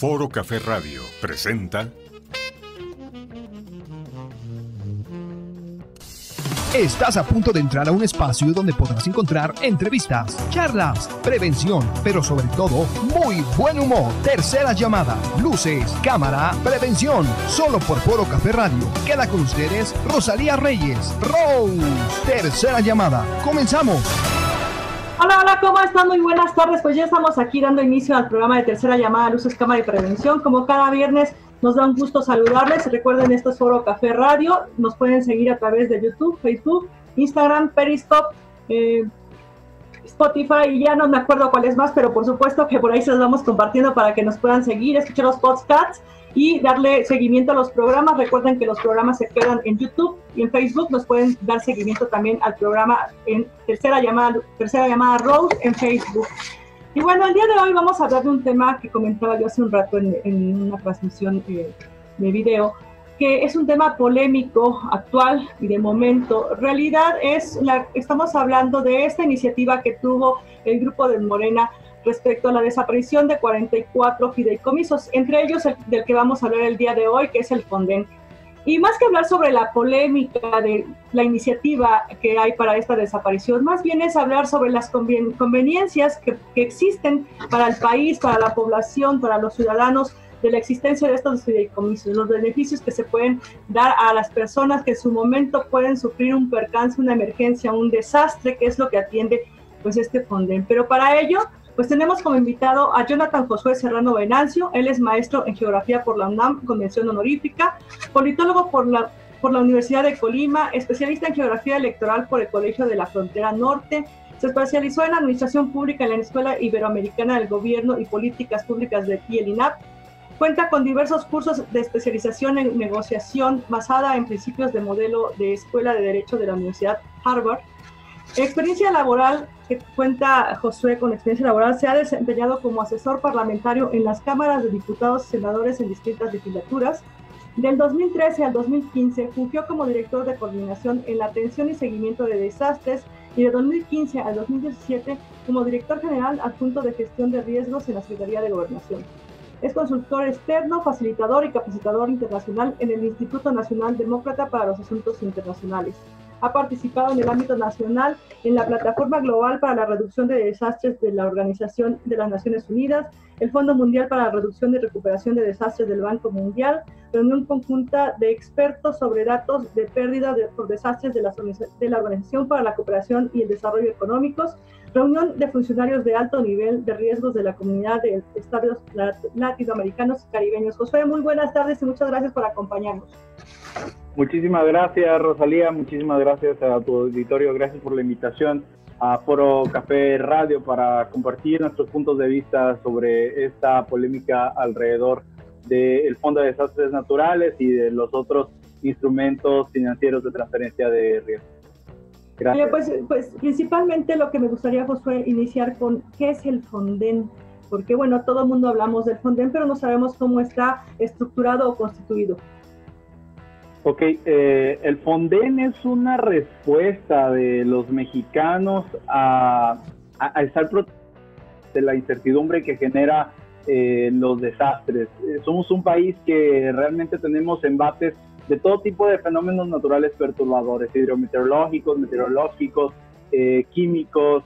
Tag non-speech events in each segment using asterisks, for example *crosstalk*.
Foro Café Radio presenta Estás a punto de entrar a un espacio donde podrás encontrar entrevistas, charlas, prevención, pero sobre todo, muy buen humor. Tercera llamada, luces, cámara, prevención. Solo por Foro Café Radio. Queda con ustedes Rosalía Reyes. Rose. Tercera llamada. Comenzamos. Hola, hola, ¿cómo están? Muy buenas tardes. Pues ya estamos aquí dando inicio al programa de tercera llamada Luces, Cámara y Prevención. Como cada viernes nos da un gusto saludarles. Recuerden, esto es Foro Café Radio. Nos pueden seguir a través de YouTube, Facebook, Instagram, Periscope, eh, Spotify y ya no me acuerdo cuál es más, pero por supuesto que por ahí se los vamos compartiendo para que nos puedan seguir, escuchar los podcasts y darle seguimiento a los programas. Recuerden que los programas se quedan en YouTube y en Facebook. Nos pueden dar seguimiento también al programa en tercera llamada, tercera llamada Rose en Facebook. Y bueno, el día de hoy vamos a hablar de un tema que comentaba yo hace un rato en, una transmisión eh, de video, que es un tema polémico, actual y de momento. realidad es, la, estamos hablando de esta iniciativa que tuvo el grupo de Morena respecto a la desaparición de 44 fideicomisos, entre ellos el del que vamos a hablar el día de hoy, que es el Fonden. Y más que hablar sobre la polémica de la iniciativa que hay para esta desaparición, más bien es hablar sobre las conveniencias que, existen para el país, para la población, para los ciudadanos de la existencia de estos fideicomisos, los beneficios que se pueden dar a las personas que en su momento pueden sufrir un percance, una emergencia, un desastre, que es lo que atiende pues este Fonden. Pero para ello pues tenemos como invitado a Jonathan Josué Serrano Venancio, él es maestro en geografía por la UNAM, convención honorífica, politólogo por la, por la Universidad de Colima, especialista en geografía electoral por el Colegio de la Frontera Norte, se especializó en administración pública en la Escuela Iberoamericana del Gobierno y Políticas Públicas de INAP. Cuenta con diversos cursos de especialización en negociación basada en principios de modelo de Escuela de Derecho de la Universidad Harvard. Experiencia laboral que cuenta Josué con experiencia laboral, se ha desempeñado como asesor parlamentario en las cámaras de diputados y senadores en distintas legislaturas. Del 2013 al 2015 fungió como director de coordinación en la atención y seguimiento de desastres y de 2015 al 2017 como director general adjunto de gestión de riesgos en la Secretaría de Gobernación. Es consultor externo, facilitador y capacitador internacional en el Instituto Nacional Demócrata para los Asuntos Internacionales ha participado en el ámbito nacional en la Plataforma Global para la Reducción de Desastres de la Organización de las Naciones Unidas, el Fondo Mundial para la Reducción y Recuperación de Desastres del Banco Mundial, reunión conjunta de expertos sobre datos de pérdida por desastres de la, de la Organización para la Cooperación y el Desarrollo Económicos, reunión de funcionarios de alto nivel de riesgos de la comunidad de estados latinoamericanos y caribeños. Josué, muy buenas tardes y muchas gracias por acompañarnos. Muchísimas gracias, Rosalía. Muchísimas gracias a tu auditorio. Gracias por la invitación a Foro Café Radio para compartir nuestros puntos de vista sobre esta polémica alrededor del Fondo de Desastres Naturales y de los otros instrumentos financieros de transferencia de riesgo. Gracias. Pues, pues principalmente lo que me gustaría, Josué, iniciar con qué es el Fonden, porque bueno, todo el mundo hablamos del Fonden, pero no sabemos cómo está estructurado o constituido. Ok, eh, el Fonden es una respuesta de los mexicanos a, estar de la incertidumbre que genera eh, los desastres. Eh, somos un país que realmente tenemos embates de todo tipo de fenómenos naturales perturbadores, hidrometeorológicos, meteorológicos, químicos,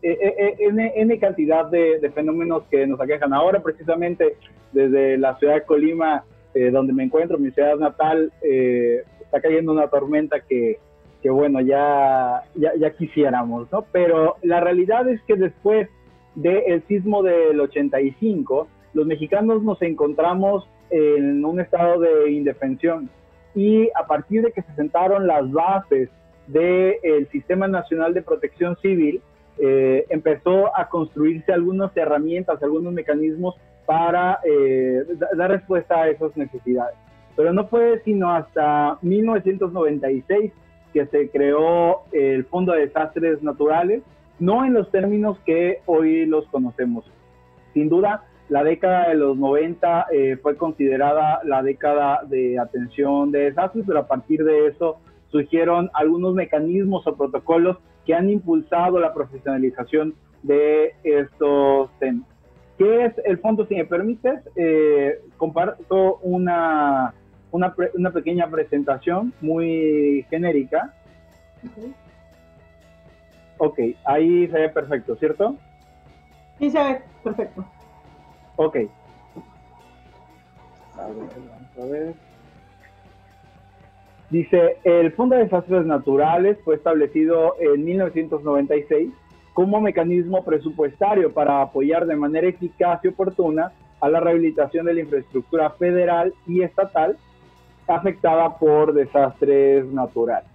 N, cantidad de, de fenómenos que nos aquejan. Ahora precisamente desde la ciudad de Colima eh, donde me encuentro, mi ciudad natal, eh, está cayendo una tormenta que, bueno, ya, ya, ya, quisiéramos, ¿no? Pero la realidad es que después del sismo del 85, los mexicanos nos encontramos en un estado de indefensión y a partir de que se sentaron las bases del Sistema Nacional de Protección Civil, eh, empezó a construirse algunas herramientas, algunos mecanismos para eh, dar respuesta a esas necesidades. Pero no fue sino hasta 1996 que se creó el Fondo de Desastres Naturales, no en los términos que hoy los conocemos. Sin duda, la década de los 90 eh, fue considerada la década de atención de desastres, pero a partir de eso surgieron algunos mecanismos o protocolos que han impulsado la profesionalización de estos temas. ¿Qué es el fondo, si me permites? Eh, comparto una, una, una, pequeña presentación muy genérica. Ok, ahí se ve perfecto, ¿cierto? Sí, se ve perfecto. Ok. A ver, vamos a ver. Dice, el Fondo de Desastres Naturales fue establecido en 1996 como mecanismo presupuestario para apoyar de manera eficaz y oportuna a la rehabilitación de la infraestructura federal y estatal afectada por desastres naturales.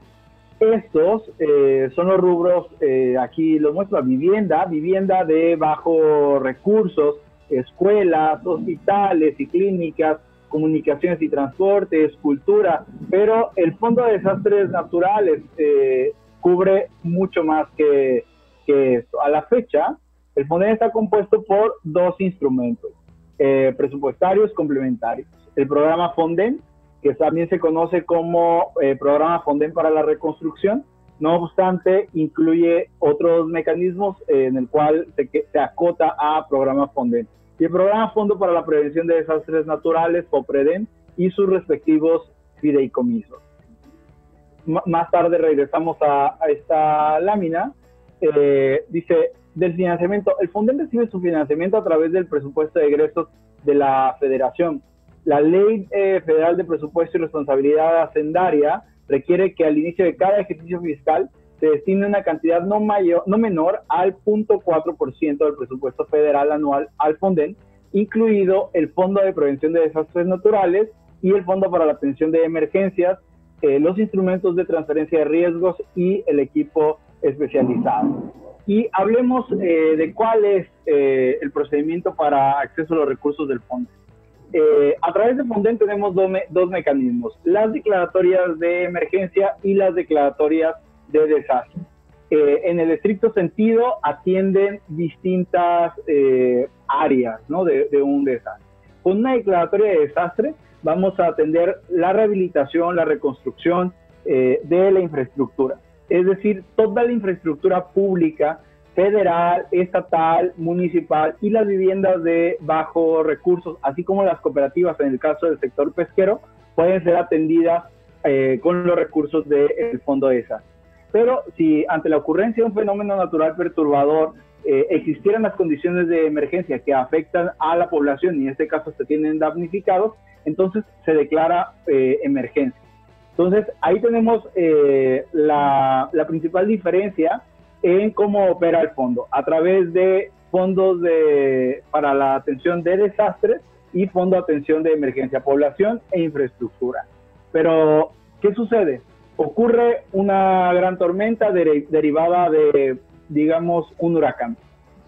Estos eh, son los rubros, eh, aquí lo muestro, vivienda, vivienda de bajos recursos, escuelas, hospitales y clínicas, comunicaciones y transportes, cultura, pero el Fondo de Desastres Naturales eh, cubre mucho más que, que, esto. A la fecha, el fondo está compuesto por dos instrumentos presupuestarios complementarios. El programa Fonden, que también se conoce como eh, Programa Fonden para la Reconstrucción. No obstante, incluye otros mecanismos en el cual se, acota a Programa Fonden. Y el Programa Fondo para la Prevención de Desastres Naturales, FOPREDEN, y sus respectivos fideicomisos. Más tarde regresamos a, a esta lámina. Eh, dice, del financiamiento, el Fonden recibe su financiamiento a través del presupuesto de egresos de la Federación la Ley eh, Federal de Presupuesto y Responsabilidad Hacendaria requiere que al inicio de cada ejercicio fiscal se destine una cantidad no, mayor, no menor al 0.4% del presupuesto federal anual al FONDEN, incluido el Fondo de Prevención de Desastres Naturales y el Fondo para la Atención de Emergencias, eh, los instrumentos de transferencia de riesgos y el equipo especializado. Y hablemos eh, de cuál es el procedimiento para acceso a los recursos del fondo. Eh, a través de Fonden tenemos dos, mecanismos, las declaratorias de emergencia y las declaratorias de desastre. Eh, en el estricto sentido, atienden distintas eh, áreas de, un desastre. Con una declaratoria de desastre, vamos a atender la rehabilitación, la reconstrucción de la infraestructura. Es decir, toda la infraestructura pública federal, estatal, municipal y las viviendas de bajos recursos, así como las cooperativas en el caso del sector pesquero, pueden ser atendidas eh, con los recursos del fondo ESA. Pero si ante la ocurrencia de un fenómeno natural perturbador eh, existieran las condiciones de emergencia que afectan a la población y en este caso se tienen damnificados, entonces se declara eh, emergencia. Entonces ahí tenemos la, la principal diferencia en cómo opera el fondo, a través de fondos de, para la atención de desastres y fondo de atención de emergencia, población e infraestructura. Pero, ¿qué sucede? Ocurre una gran tormenta derivada de, digamos, un huracán.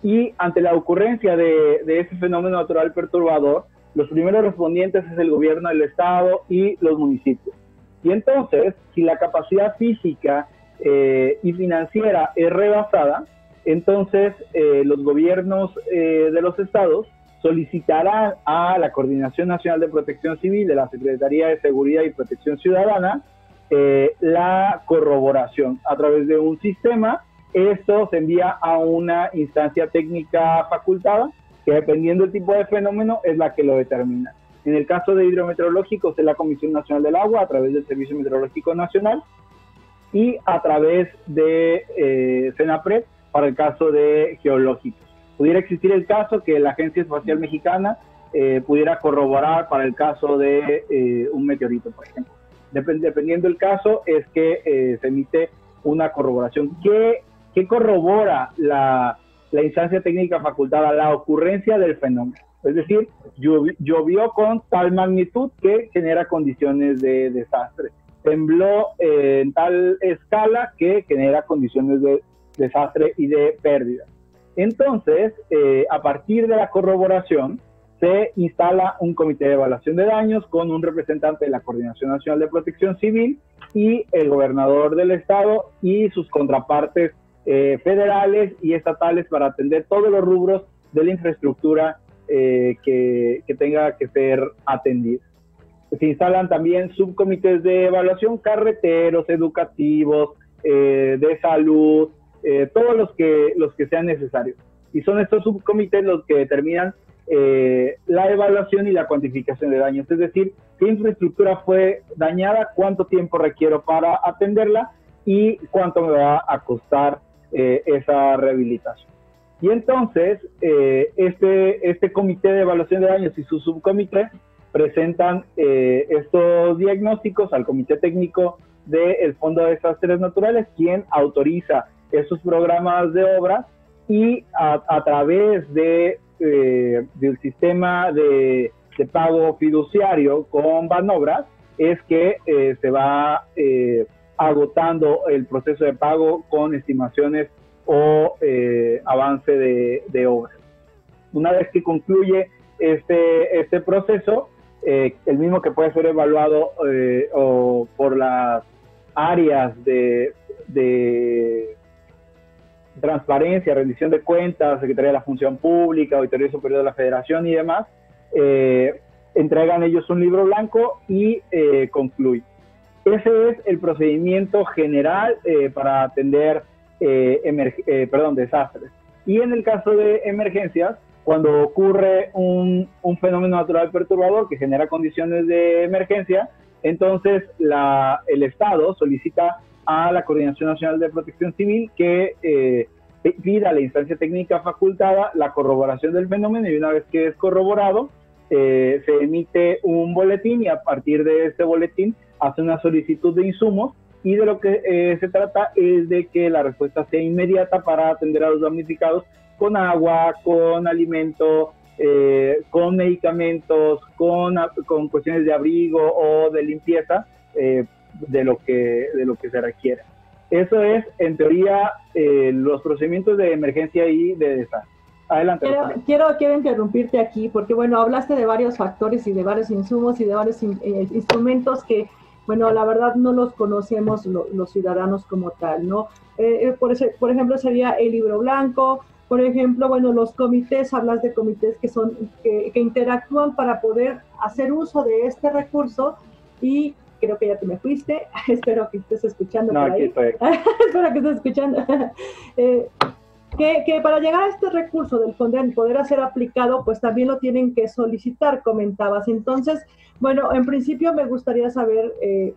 Y ante la ocurrencia de, de ese fenómeno natural perturbador, los primeros respondientes es el gobierno del estado y los municipios. Y entonces, si la capacidad física eh, y financiera es rebasada, entonces eh, los gobiernos eh, de los estados solicitarán a la Coordinación Nacional de Protección Civil de la Secretaría de Seguridad y Protección Ciudadana la corroboración a través de un sistema. Esto se envía a una instancia técnica facultada que dependiendo del tipo de fenómeno es la que lo determina. En el caso de hidrometeorológicos es la Comisión Nacional del Agua a través del Servicio Meteorológico Nacional y a través de eh, para el caso de geológicos. Pudiera existir el caso que la Agencia Espacial Mexicana eh, pudiera corroborar para el caso de eh, un meteorito, por ejemplo. dependiendo del caso, es que eh, se emite una corroboración. ¿Qué, qué corrobora la, la, instancia técnica facultada? La ocurrencia del fenómeno. Es decir, llovió con tal magnitud que genera condiciones de desastre tembló en tal escala que genera condiciones de desastre y de pérdida. Entonces, eh, a partir de la corroboración, se instala un comité de evaluación de daños con un representante de la Coordinación Nacional de Protección Civil y el gobernador del estado y sus contrapartes eh, federales y estatales para atender todos los rubros de la infraestructura eh, que, que tenga que ser atendida se instalan también subcomités de evaluación carreteros, educativos, eh, de salud, eh, todos los que, los que sean necesarios. Y son estos subcomités los que determinan eh, la evaluación y la cuantificación de daños, es decir, qué infraestructura fue dañada, cuánto tiempo requiero para atenderla y cuánto me va a costar eh, esa rehabilitación. Y entonces, este, este comité de evaluación de daños y su subcomité presentan estos diagnósticos al comité técnico del Fondo de Desastres Naturales, quien autoriza esos programas de obra y a través de eh, del sistema de, pago fiduciario con Banobras es que eh, se va eh, agotando el proceso de pago con estimaciones o avance de, obras. Una vez que concluye este, este proceso, el mismo que puede ser evaluado o por las áreas de, de transparencia, rendición de cuentas, Secretaría de la Función Pública, Auditoría Superior de la Federación y demás, eh, entregan ellos un libro blanco y eh, concluye. Ese es el procedimiento general eh, para atender perdón, desastres. Y en el caso de emergencias, cuando ocurre un, fenómeno natural perturbador que genera condiciones de emergencia, entonces la, el Estado solicita a la Coordinación Nacional de Protección Civil que eh, pida a la instancia técnica facultada la corroboración del fenómeno y una vez que es corroborado, eh, se emite un boletín y a partir de este boletín hace una solicitud de insumos y de lo que eh, se trata es de que la respuesta sea inmediata para atender a los damnificados con agua, con alimento, con medicamentos, con, con cuestiones de abrigo o de limpieza de lo que, de lo que se requiere. Eso es, en teoría, eh, los procedimientos de emergencia y de desastre. Adelante. Quiero, quiero, interrumpirte aquí porque, bueno, hablaste de varios factores y de varios insumos y de varios eh, instrumentos que, bueno, la verdad no los conocemos los ciudadanos como tal, ¿no? Eh, por, ese, por ejemplo, sería el libro blanco, por ejemplo, bueno, los comités, hablas de comités que son, que, que interactúan para poder hacer uso de este recurso y creo que ya te me fuiste, *laughs* espero que estés escuchando por ahí. *laughs* espero que estés escuchando. *laughs* Eh, que, para llegar a este recurso del FONDEN poder hacer aplicado, pues también lo tienen que solicitar, comentabas. Entonces, bueno, en principio me gustaría saber eh,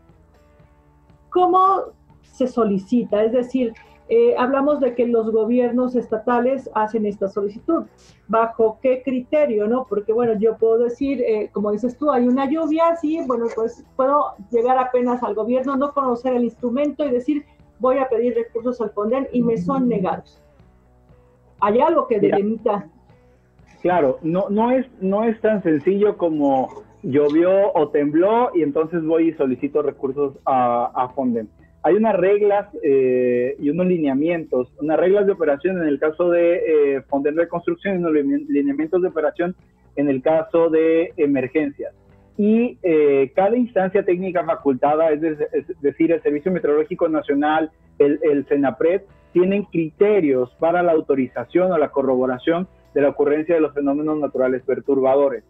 cómo se solicita, es decir, eh, hablamos de que los gobiernos estatales hacen esta solicitud. ¿Bajo qué criterio, no? Porque, bueno, yo puedo decir, eh, como dices tú, hay una lluvia, sí, bueno, pues puedo llegar apenas al gobierno, no conocer el instrumento y decir, voy a pedir recursos al FONDEN y me son negados. ¿Hay algo que delimita? Claro, no, no, es, no es tan sencillo como llovió o tembló y entonces voy y solicito recursos a, a FONDEN hay unas reglas eh, y unos lineamientos, unas reglas de operación en el caso de eh, de reconstrucción y unos lineamientos de operación en el caso de emergencias. Y eh, cada instancia técnica facultada, es, decir, el Servicio Meteorológico Nacional, el, el CENAPRED, tienen criterios para la autorización o la corroboración de la ocurrencia de los fenómenos naturales perturbadores.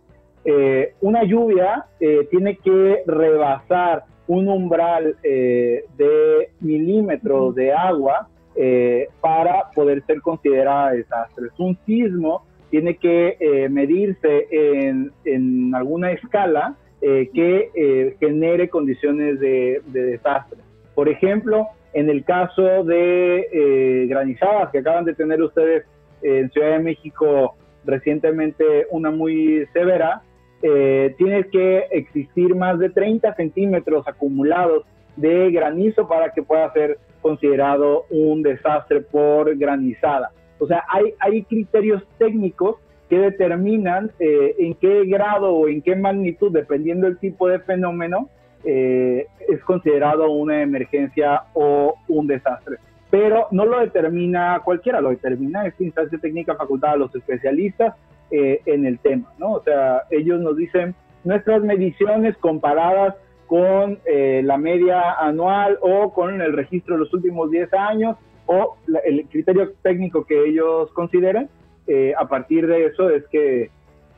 Eh, una lluvia tiene que rebasar un umbral eh, de milímetros de agua eh, para poder ser considerada desastre. Un sismo tiene que eh, medirse en, en, alguna escala que genere condiciones de, de, desastre. Por ejemplo, en el caso de granizadas que acaban de tener ustedes en Ciudad de México recientemente una muy severa, eh, tiene que existir más de 30 centímetros acumulados de granizo para que pueda ser considerado un desastre por granizada. O sea, hay, criterios técnicos que determinan eh, en qué grado o en qué magnitud, dependiendo del tipo de fenómeno, eh, es considerado una emergencia o un desastre. Pero no lo determina cualquiera, lo determina esta instancia técnica facultada a los especialistas eh, en el tema, ¿no? O sea, ellos nos dicen nuestras mediciones comparadas con eh, la media anual o con el registro de los últimos 10 años o el criterio técnico que ellos consideren, eh, a partir de eso es que,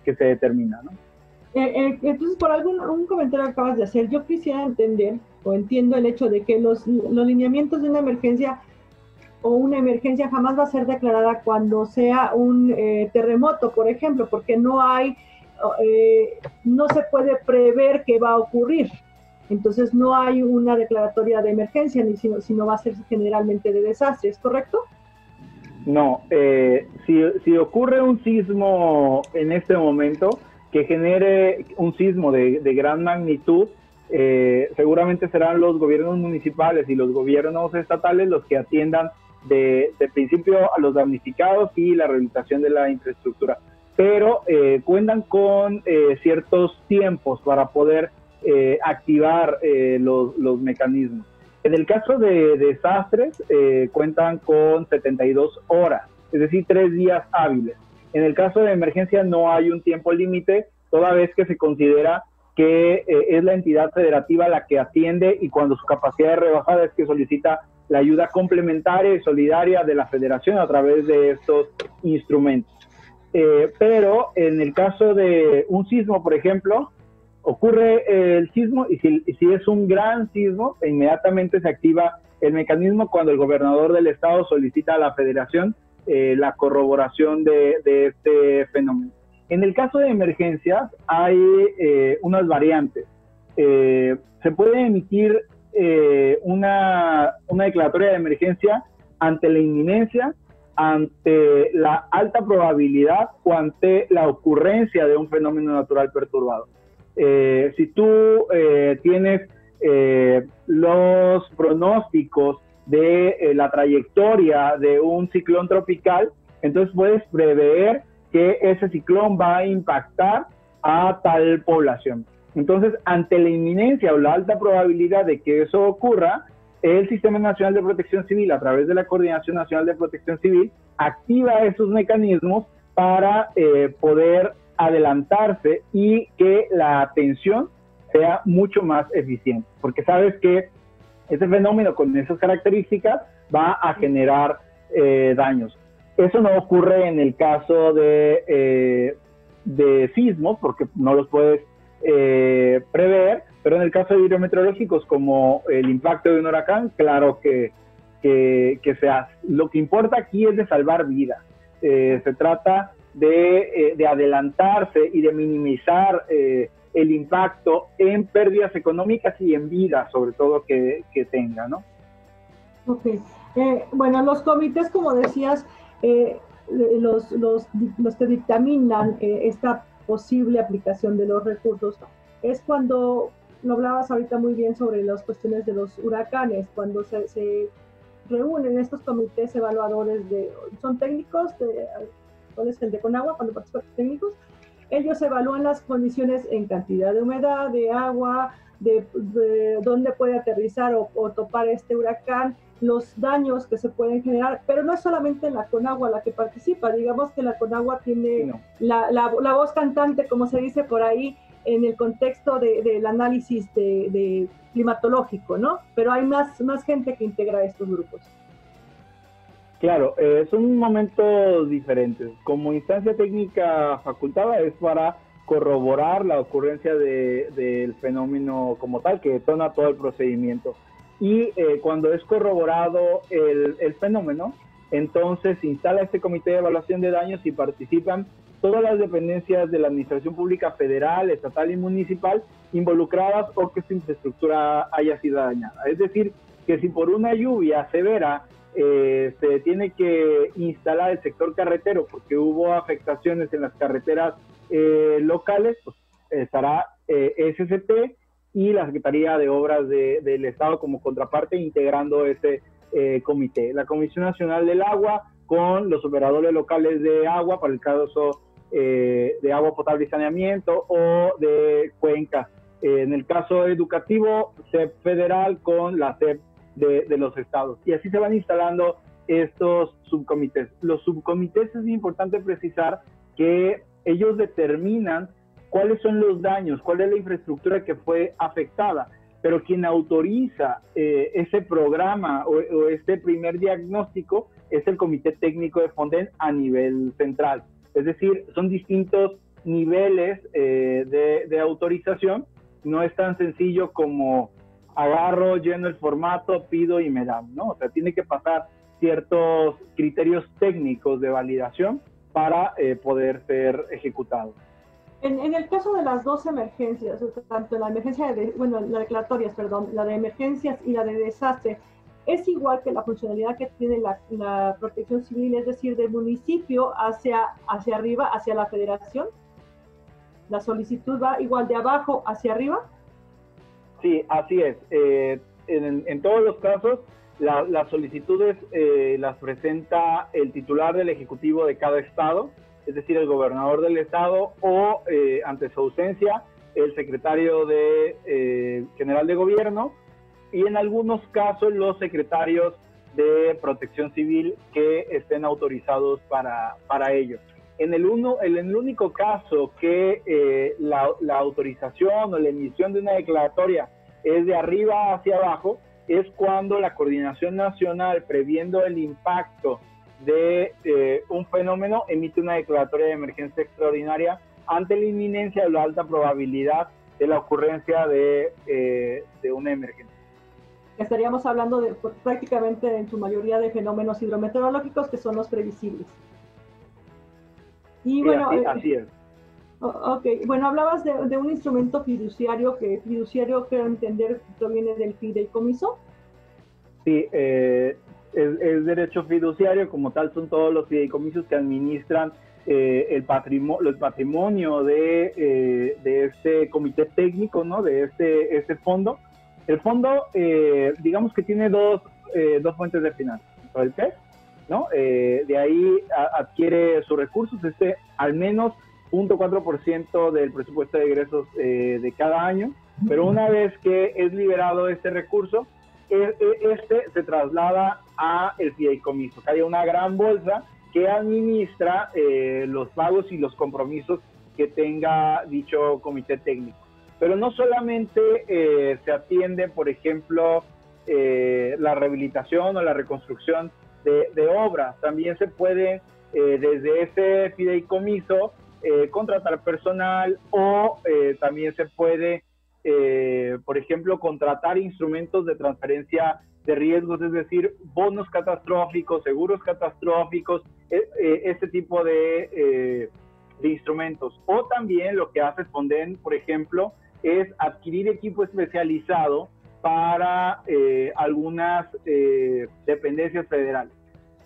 que se determina, ¿no? entonces, por algún comentario que acabas de hacer, yo quisiera entender o entiendo el hecho de que los, los lineamientos de una emergencia o una emergencia jamás va a ser declarada cuando sea un eh, terremoto, por ejemplo, porque no hay, eh, no se puede prever qué va a ocurrir. Entonces no hay una declaratoria de emergencia, ni sino, sino va a ser generalmente de desastre, ¿es correcto? No, eh, si, si, ocurre un sismo en este momento que genere un sismo de, de gran magnitud, eh, seguramente serán los gobiernos municipales y los gobiernos estatales los que atiendan de, principio a los damnificados y la rehabilitación de la infraestructura. Pero eh, cuentan con eh, ciertos tiempos para poder eh, activar eh, los, los, mecanismos. En el caso de desastres, eh, cuentan con 72 horas, es decir, tres días hábiles. En el caso de emergencia no hay un tiempo límite, toda vez que se considera que eh, es la entidad federativa la que atiende y cuando su capacidad es rebasada es que solicita la ayuda complementaria y solidaria de la federación a través de estos instrumentos. Eh, pero en el caso de un sismo, por ejemplo, ocurre el sismo y si, es un gran sismo, inmediatamente se activa el mecanismo cuando el gobernador del estado solicita a la federación eh, la corroboración de, de, este fenómeno. En el caso de emergencias hay eh, unas variantes. Eh, se puede emitir eh, una, declaratoria de emergencia ante la inminencia, ante la alta probabilidad o ante la ocurrencia de un fenómeno natural perturbado. Eh, si tú eh, tienes eh, los pronósticos de la trayectoria de un ciclón tropical, entonces puedes prever que ese ciclón va a impactar a tal población. Entonces, ante la inminencia o la alta probabilidad de que eso ocurra, el Sistema Nacional de Protección Civil, a través de la Coordinación Nacional de Protección Civil, activa esos mecanismos para eh, poder adelantarse y que la atención sea mucho más eficiente, porque sabes que ese fenómeno con esas características va a generar eh, daños. Eso no ocurre en el caso de, eh, de sismos, porque no los puedes eh, prever, pero en el caso de hidrometeorológicos como el impacto de un huracán, claro que, que, que se hace. Lo que importa aquí es de salvar vidas. Eh, se trata de, eh, de, adelantarse y de minimizar eh, el impacto en pérdidas económicas y en vidas, sobre todo, que, que tenga, ¿no? Ok. Bueno, los comités, como decías, los, los, los, que dictaminan eh, esta posible aplicación de los recursos es cuando, lo hablabas ahorita muy bien sobre las cuestiones de los huracanes, cuando se, se reúnen estos comités evaluadores de, son técnicos, de, ¿cuál es el de Conagua? Cuando participan técnicos, ellos evalúan las condiciones en cantidad de humedad, de agua, de, de dónde puede aterrizar o, o, topar este huracán, los daños que se pueden generar, pero no es solamente la Conagua la que participa, digamos que la Conagua tiene no. la, la, la, voz cantante, como se dice por ahí, en el contexto del de, de análisis de, de, climatológico, ¿no? Pero hay más, más gente que integra estos grupos. Claro, eh, son momentos diferentes. Como instancia técnica facultada es para corroborar la ocurrencia del de, fenómeno como tal, que detona todo el procedimiento. Y eh, cuando es corroborado el, el, fenómeno, entonces se instala este comité de evaluación de daños y participan todas las dependencias de la Administración Pública Federal, Estatal y Municipal involucradas o que su infraestructura haya sido dañada. Es decir, que si por una lluvia severa eh, se tiene que instalar el sector carretero porque hubo afectaciones en las carreteras eh, locales, pues estará eh, SCT y la Secretaría de Obras de, del Estado como contraparte integrando ese eh, comité. La Comisión Nacional del Agua con los operadores locales de agua para el caso eh, de agua potable y saneamiento o de cuencas. Eh, en el caso educativo, CEP federal con la CEP de, los estados. Y así se van instalando estos subcomités. Los subcomités es importante precisar que ellos determinan cuáles son los daños, cuál es la infraestructura que fue afectada, pero quien autoriza eh, ese programa o, este primer diagnóstico es el Comité Técnico de Fonden a nivel central. Es decir, son distintos niveles eh, de, de autorización, no es tan sencillo como agarro, lleno el formato, pido y me dan, ¿no? O sea, tiene que pasar ciertos criterios técnicos de validación para eh, poder ser ejecutados. En, el caso de las dos emergencias, tanto la emergencia de, bueno, la declaratorias, perdón, la de emergencias y la de desastre, es igual que la funcionalidad que tiene la, protección civil, es decir, del municipio hacia, hacia arriba, hacia la federación. La solicitud va igual de abajo hacia arriba. Sí, así es. Eh, en, todos los casos, las solicitudes eh, las presenta el titular del Ejecutivo de cada estado, es decir, el gobernador del estado o, eh, ante su ausencia, el secretario de, eh, general de gobierno y en algunos casos los secretarios de protección civil que estén autorizados para, para ello. En el, uno, el único caso que la, la autorización o la emisión de una declaratoria es de arriba hacia abajo, es cuando la coordinación nacional, previendo el impacto de eh, un fenómeno, emite una declaratoria de emergencia extraordinaria ante la inminencia o la alta probabilidad de la ocurrencia de, eh, de una emergencia. Estaríamos hablando de, pues, prácticamente en su mayoría de fenómenos hidrometeorológicos que son los previsibles. Y bueno, eh, así es. Ok, bueno, hablabas de, un instrumento fiduciario que fiduciario, quiero entender, proviene del fideicomiso. Sí, eh, es, derecho fiduciario, como tal son todos los fideicomisos que administran eh, el, patrimonio, el patrimonio de, eh, de, este comité técnico, ¿no? De este, este fondo. El fondo, digamos que tiene dos, dos fuentes de finanzas. El PES, ¿no? de ahí adquiere sus recursos, este al menos 0.4% del presupuesto de egresos eh, de cada año, pero una vez que es liberado este recurso, este se traslada a el fideicomiso, que hay una gran bolsa que administra eh, los pagos y los compromisos que tenga dicho comité técnico. Pero no solamente eh, se atiende, por ejemplo, la rehabilitación o la reconstrucción de, de obras, también se puede desde ese fideicomiso eh, contratar personal o eh, también se puede, eh, por ejemplo, contratar instrumentos de transferencia de riesgos, es decir, bonos catastróficos, seguros catastróficos, este tipo de, de, instrumentos. O también lo que hace Fonden, por ejemplo, es adquirir equipo especializado para algunas dependencias federales.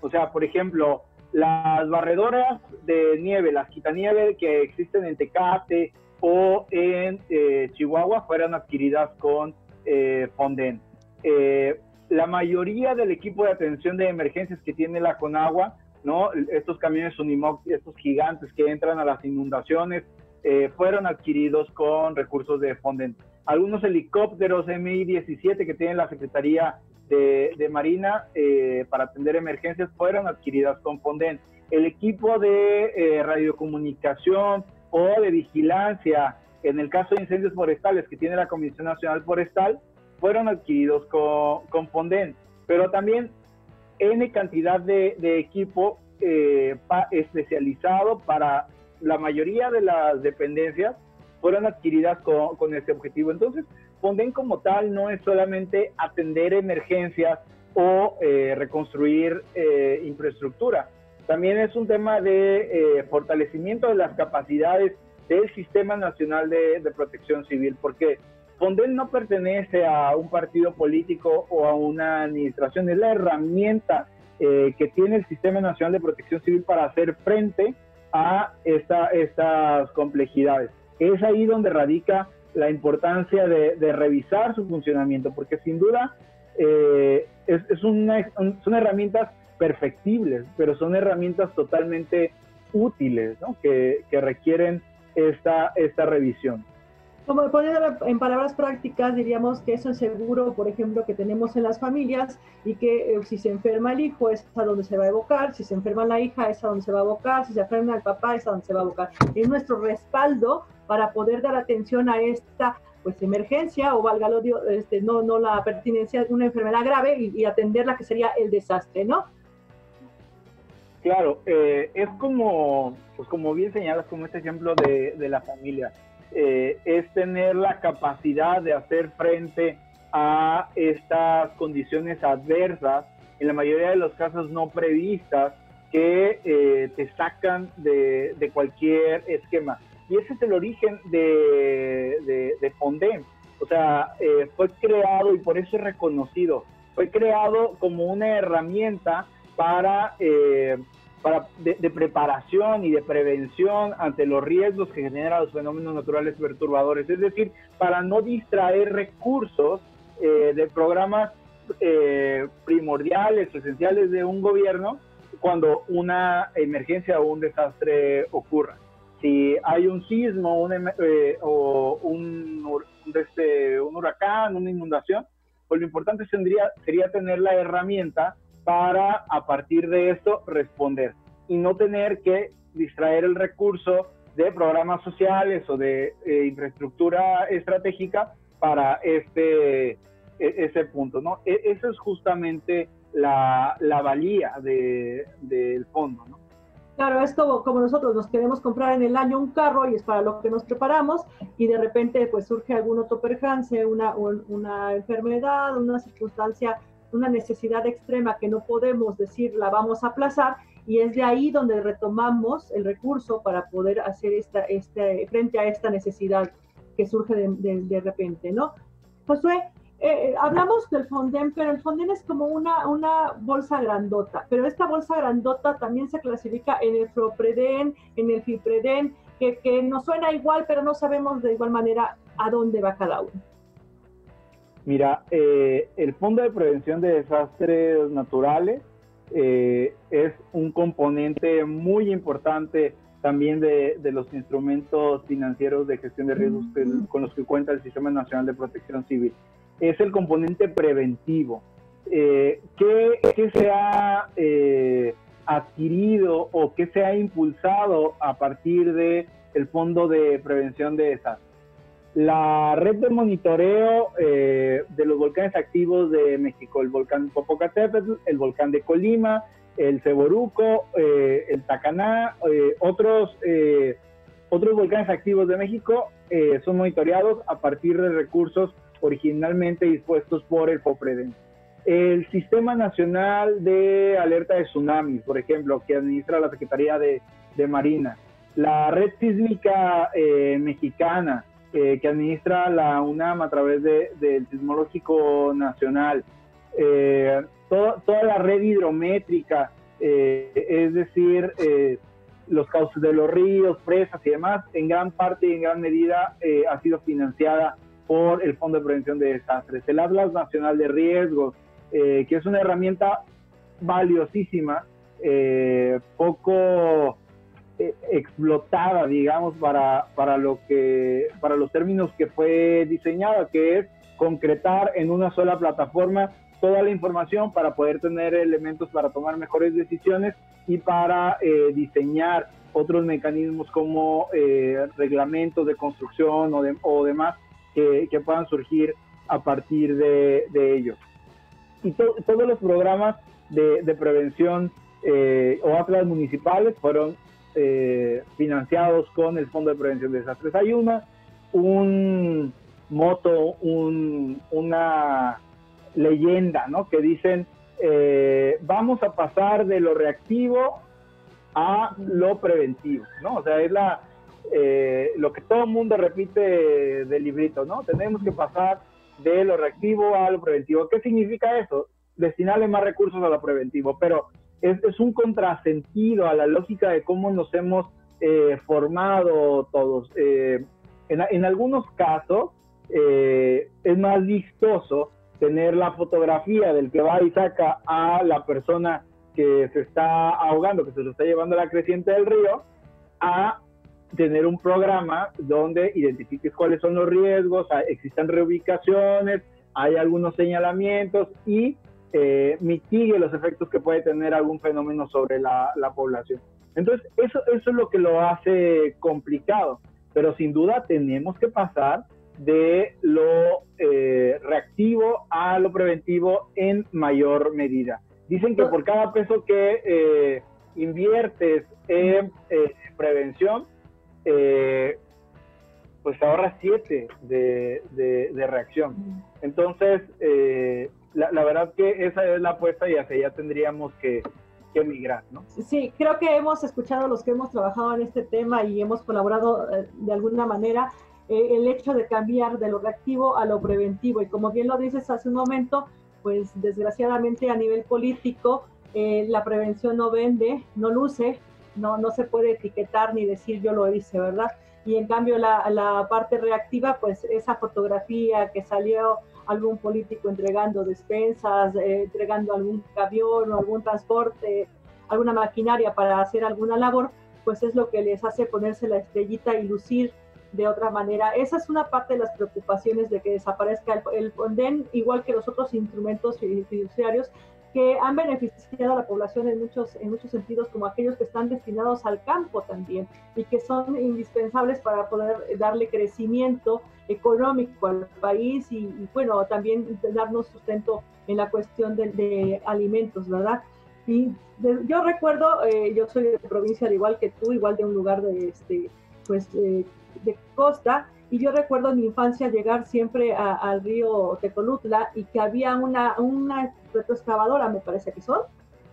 O sea, por ejemplo, las barredoras de nieve, las quitanieve que existen en Tecate o en eh, Chihuahua fueron adquiridas con eh, Fonden. Eh, la mayoría del equipo de atención de emergencias que tiene la Conagua, ¿no? estos camiones Unimoc, estos gigantes que entran a las inundaciones, fueron adquiridos con recursos de Fonden. Algunos helicópteros MI-17 que tiene la Secretaría de, Marina eh, para atender emergencias fueron adquiridas con Fonden. El equipo de radiocomunicación o de vigilancia, en el caso de incendios forestales que tiene la Comisión Nacional Forestal, fueron adquiridos con, con Fonden. Pero también N cantidad de, equipo eh, especializado para la mayoría de las dependencias fueron adquiridas con, con este objetivo. Entonces, Fonden como tal no es solamente atender emergencias o eh, reconstruir eh, infraestructura, también es un tema de eh, fortalecimiento de las capacidades del Sistema Nacional de, Protección Civil, porque Fonden no pertenece a un partido político o a una administración, es la herramienta que tiene el Sistema Nacional de Protección Civil para hacer frente a esta, estas complejidades. Es ahí donde radica la importancia de, revisar su funcionamiento, porque sin duda eh, es, son herramientas perfectibles, pero son herramientas totalmente útiles, que, requieren esta, esta revisión. Como poner en palabras prácticas, diríamos que eso es seguro, por ejemplo, que tenemos en las familias y que eh, si se enferma el hijo es a donde se va a evocar, si se enferma la hija es a donde se va a evocar, si se enferma el papá es a donde se va a evocar. Es nuestro respaldo para poder dar atención a esta pues emergencia o valga lo este, no, no la pertinencia de una enfermedad grave y, atenderla que sería el desastre, ¿no? Claro, eh, es como, pues como bien señalas, como este ejemplo de, de la familia, eh, es tener la capacidad de hacer frente a estas condiciones adversas en la mayoría de los casos no previstas que eh, te sacan de, cualquier esquema. Y ese es el origen de, de, Fondem. O sea, eh, fue creado y por eso es reconocido. Fue creado como una herramienta para, eh, para de, preparación y de prevención ante los riesgos que generan los fenómenos naturales perturbadores. Es decir, para no distraer recursos de programas primordiales, esenciales de un gobierno cuando una emergencia o un desastre ocurra. Si hay un sismo eh, o un, este, un huracán, una inundación, pues lo importante sería, sería tener la herramienta para a partir de esto responder y no tener que distraer el recurso de programas sociales o de eh, infraestructura estratégica para este e, ese punto, ¿no? E, eso es justamente la, la valía del de, fondo, ¿no? Claro, es como, como, nosotros nos queremos comprar en el año un carro y es para lo que nos preparamos y de repente pues surge algún otro una, una enfermedad, una circunstancia, una necesidad extrema que no podemos decir la vamos a aplazar y es de ahí donde retomamos el recurso para poder hacer esta, este, frente a esta necesidad que surge de, de, de repente, ¿no? Josué, eh, eh, hablamos del Fonden, pero el Fonden es como una, una bolsa grandota, pero esta bolsa grandota también se clasifica en el Flopreden, en el Fipreden, que, que nos suena igual, pero no sabemos de igual manera a dónde va cada uno. Mira, eh, el Fondo de Prevención de Desastres Naturales es un componente muy importante también de, de, los instrumentos financieros de gestión de riesgos con los que cuenta el Sistema Nacional de Protección Civil es el componente preventivo. Eh, ¿qué, se ha eh, adquirido o qué se ha impulsado a partir del el Fondo de Prevención de Desastres? La red de monitoreo eh, de los volcanes activos de México, el volcán Popocatépetl, el volcán de Colima, el Ceboruco, el Tacaná, otros, otros volcanes activos de México son monitoreados a partir de recursos originalmente dispuestos por el FOPREDEN. El Sistema Nacional de Alerta de Tsunamis, por ejemplo, que administra la Secretaría de, Marina, la Red Sísmica eh, Mexicana, eh, que administra la UNAM a través del Sismológico Nacional, eh, toda la red hidrométrica, es decir, los cauces de los ríos, presas y demás, en gran parte y en gran medida ha sido financiada por el Fondo de Prevención de Desastres. El Atlas Nacional de Riesgos, eh, que es una herramienta valiosísima, eh, poco eh, explotada, digamos, para, para, lo que, para los términos que fue diseñada, que es concretar en una sola plataforma toda la información para poder tener elementos para tomar mejores decisiones y para diseñar otros mecanismos como reglamentos de construcción o, de, o demás que, puedan surgir a partir de, ellos. Y todos los programas de, prevención eh, o atlas municipales fueron eh, financiados con el Fondo de Prevención de Desastres. Hay una, un moto, una leyenda, ¿no? Que dicen, eh, vamos a pasar de lo reactivo a lo preventivo, ¿no? O sea, es la, eh, lo que todo el mundo repite del librito, ¿no? Tenemos que pasar de lo reactivo a lo preventivo. ¿Qué significa eso? Destinarle más recursos a lo preventivo, pero es, es un contrasentido a la lógica de cómo nos hemos eh, formado todos. Eh, en, en, algunos casos es más vistoso tener la fotografía del que va y saca a la persona que se está ahogando, que se lo está llevando a la creciente del río, a tener un programa donde identifiques cuáles son los riesgos, existan reubicaciones, hay algunos señalamientos y eh, mitigue los efectos que puede tener algún fenómeno sobre la, población. Entonces, eso, eso es lo que lo hace complicado, pero sin duda tenemos que pasar de lo eh, reactivo a lo preventivo en mayor medida. Dicen que por cada peso que eh, inviertes en prevención, eh, pues ahorra 7 de, de, reacción. Entonces, eh, la, la, verdad que esa es la apuesta y hacia allá tendríamos que, que migrar, ¿no? Sí, creo que hemos escuchado los que hemos trabajado en este tema y hemos colaborado eh, de alguna manera eh, el hecho de cambiar de lo reactivo a lo preventivo. Y como bien lo dices hace un momento, pues desgraciadamente a nivel político eh, la prevención no vende, no luce, no, no se puede etiquetar ni decir yo lo hice, ¿verdad? Y en cambio la, la parte reactiva, pues esa fotografía que salió algún político entregando despensas, eh, entregando algún camión o algún transporte, alguna maquinaria para hacer alguna labor, pues es lo que les hace ponerse la estrellita y lucir de otra manera. Esa es una parte de las preocupaciones de que desaparezca el, el igual que los otros instrumentos fiduciarios que han beneficiado a la población en muchos, en muchos sentidos, como aquellos que están destinados al campo también y que son indispensables para poder darle crecimiento económico al país y, bueno, también darnos sustento en la cuestión de, alimentos, ¿verdad? Y yo recuerdo, eh, yo soy de provincia, al igual que tú, igual de un lugar de, este, pues, eh, de costa, y yo recuerdo en mi infancia llegar siempre al río Tecolutla y que había una, una retroexcavadora, me parece que son,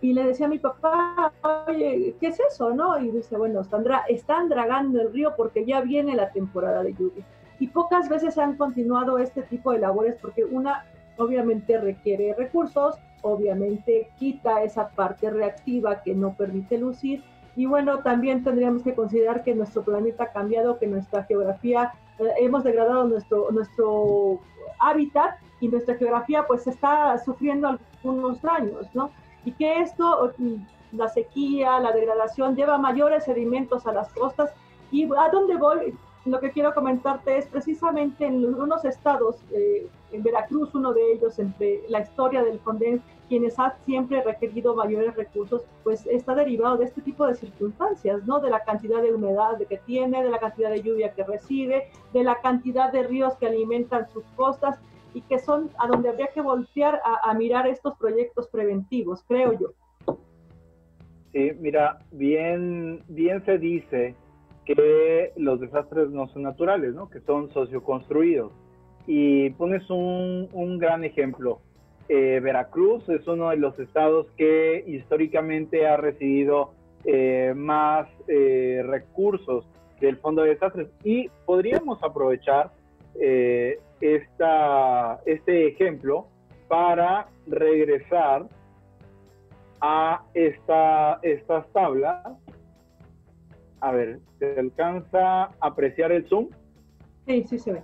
y le decía a mi papá, oye, ¿qué es eso? ¿no? Y dice, bueno, están, dragando el río porque ya viene la temporada de lluvia. Y pocas veces han continuado este tipo de labores porque una obviamente requiere recursos, obviamente quita esa parte reactiva que no permite lucir. Y bueno, también tendríamos que considerar que nuestro planeta ha cambiado, que nuestra geografía, hemos degradado nuestro, nuestro hábitat y nuestra geografía pues está sufriendo algunos daños, ¿no? Y que esto, la sequía, la degradación, lleva mayores sedimentos a las costas. ¿Y a dónde voy? Lo que quiero comentarte es precisamente en unos estados, eh, en Veracruz, uno de ellos, entre la historia del Fonden, quienes han siempre requerido mayores recursos, pues está derivado de este tipo de circunstancias, ¿no? De la cantidad de humedad que tiene, de la cantidad de lluvia que recibe, de la cantidad de ríos que alimentan sus costas y que son a donde habría que voltear a, mirar estos proyectos preventivos, creo yo. Sí, mira, bien, bien se dice que los desastres no son naturales, ¿no? que son socioconstruidos. Y pones un, gran ejemplo. Eh, Veracruz es uno de los estados que históricamente ha recibido eh, más eh, recursos del Fondo de Desastres y podríamos aprovechar esta, este ejemplo para regresar a esta, estas tablas. A ver, ¿se alcanza a apreciar el zoom? Sí, sí se ve.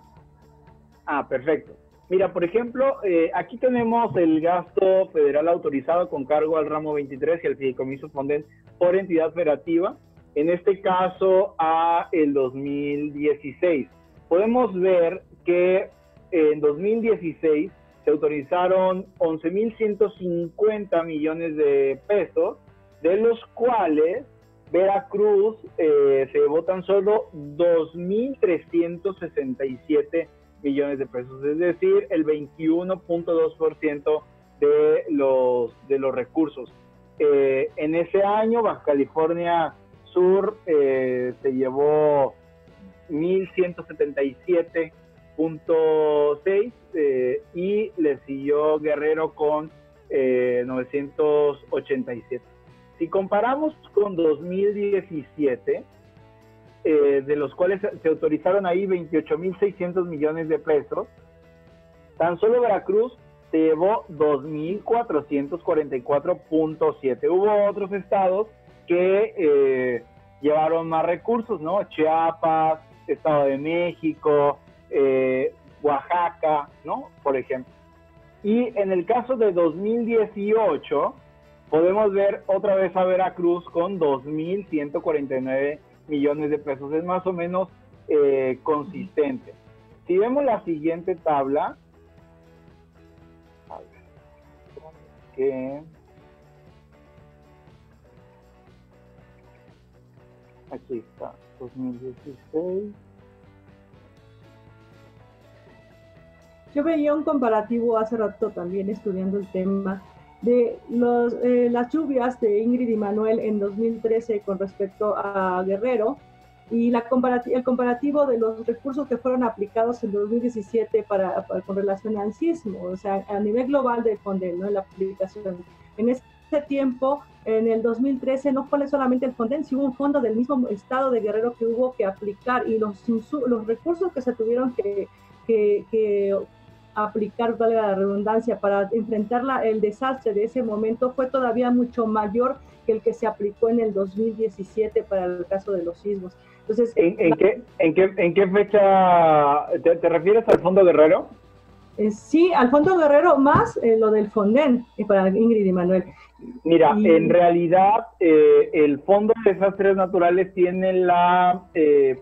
Ah, perfecto. Mira, por ejemplo, eh, aquí tenemos el gasto federal autorizado con cargo al ramo 23 y al fideicomiso Fonden por entidad federativa, en este caso a el 2016. Podemos ver que en 2016 se autorizaron 11.150 millones de pesos, de los cuales Veracruz eh, se votan solo 2.367 millones de pesos, es decir, el 21.2% de los, de los recursos. Eh, en ese año, Baja California Sur eh, se llevó 1.177 .6 eh, y le siguió Guerrero con 987. Eh, si comparamos con 2017, eh, de los cuales se autorizaron ahí 28.600 millones de pesos, tan solo Veracruz llevó 2.444.7. Hubo otros estados que llevaron más recursos, ¿no? Chiapas, Estado de México, eh, Oaxaca, ¿no? Por ejemplo. Y en el caso de 2018, podemos ver otra vez a Veracruz con 2.149 millones de pesos. Es más o menos eh, consistente. Si vemos la siguiente tabla, a ver, aquí está, 2016. Yo veía un comparativo hace rato también estudiando el tema de los, eh, las lluvias de Ingrid y Manuel en 2013 con respecto a Guerrero y la el comparativo de los recursos que fueron aplicados en 2017 para, con relación al sismo, o sea, a nivel global del FONDEN, ¿no? la aplicación. En ese tiempo, en el 2013, no fue solamente el FONDEN, sino un fondo del mismo estado de Guerrero que hubo que aplicar y los, los recursos que se tuvieron que, que, que aplicar, vale la redundancia, para enfrentar la, el desastre de ese momento fue todavía mucho mayor que el que se aplicó en el 2017 para el caso de los sismos. Entonces, ¿En, qué, en, qué, en qué, fecha te, refieres al Fondo Guerrero? Eh, sí, al Fondo Guerrero más eh, lo del Fonden, eh, para Ingrid y Manuel. Mira, en realidad el Fondo de Desastres Naturales tiene la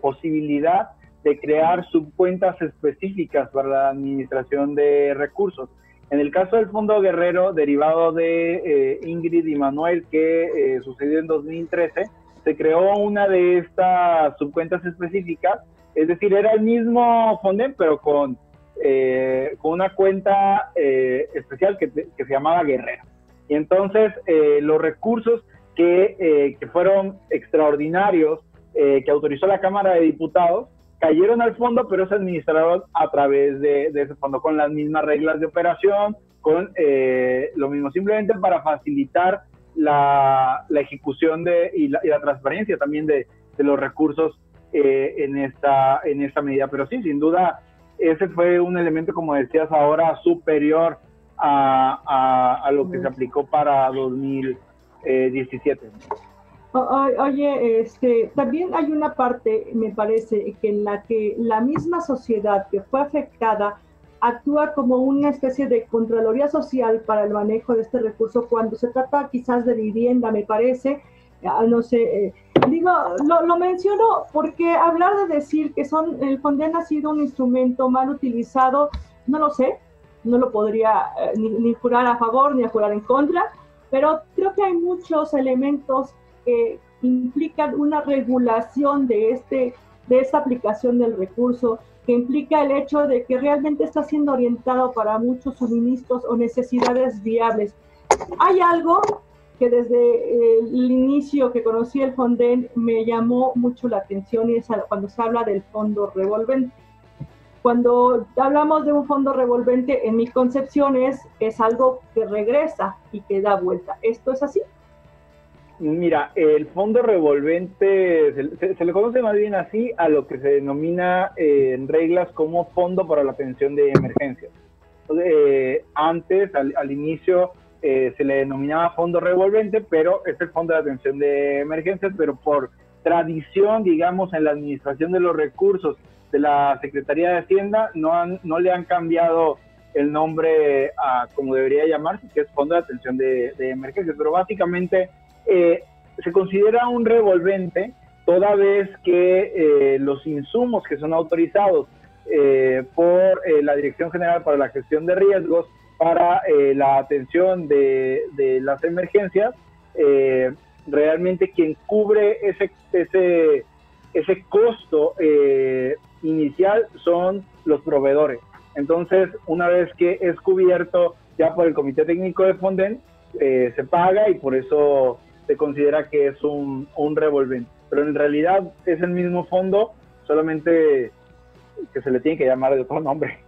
posibilidad de crear subcuentas específicas para la administración de recursos. En el caso del Fondo Guerrero, derivado de Ingrid y Manuel, que sucedió en 2013, se creó una de estas subcuentas específicas, es decir, era el mismo Fonden, pero con, eh, con una cuenta eh, especial que, que, se llamaba Guerrero. Y entonces eh, los recursos que, que, fueron extraordinarios, que autorizó la Cámara de Diputados, cayeron al fondo, pero se administraron a través de, de ese fondo, con las mismas reglas de operación, con lo mismo, simplemente para facilitar la, ejecución de, y, la, transparencia también de, los recursos eh, en, esta, en esta medida. Pero sí, sin duda, ese fue un elemento, como decías ahora, superior a, a, lo que se aplicó para 2017. Oye, este, también hay una parte, me parece, que en la que la misma sociedad que fue afectada actúa como una especie de Contraloría Social para el manejo de este recurso cuando se trata quizás de vivienda, me parece, ah, no sé, eh, digo, lo, menciono porque hablar de decir que son, el Fonden ha sido un instrumento mal utilizado, no lo sé, no lo podría eh, ni, ni, jurar a favor ni jurar en contra, pero creo que hay muchos elementos que implican una regulación de, este, de esta aplicación del recurso, que implica el hecho de que realmente está siendo orientado para muchos suministros o necesidades viables. Hay algo que desde el inicio que conocí el Fonden me llamó mucho la atención y es cuando se habla del fondo revolvente. Cuando hablamos de un fondo revolvente, en mi concepción es, es algo que regresa y que da vuelta. ¿Esto es así? Mira, el fondo revolvente se, le conoce más bien así a lo que se denomina eh, en reglas como fondo para la atención de emergencias. Eh, antes, al, inicio, eh, se le denominaba fondo revolvente, pero es el fondo de atención de emergencias, pero por tradición, digamos, en la administración de los recursos de la Secretaría de Hacienda, no, han, no le han cambiado el nombre a como debería llamarse, que es fondo de atención de, de emergencias, pero básicamente eh, se considera un revolvente toda vez que eh, los insumos que son autorizados eh, por la Dirección General para la Gestión de Riesgos para la atención de, las emergencias, realmente quien cubre ese, ese, ese costo inicial son los proveedores. Entonces, una vez que es cubierto ya por el Comité Técnico de Fonden, se paga y por eso se considera que es un, un revolvente. Pero en realidad es el mismo fondo, solamente que se le tiene que llamar de otro nombre.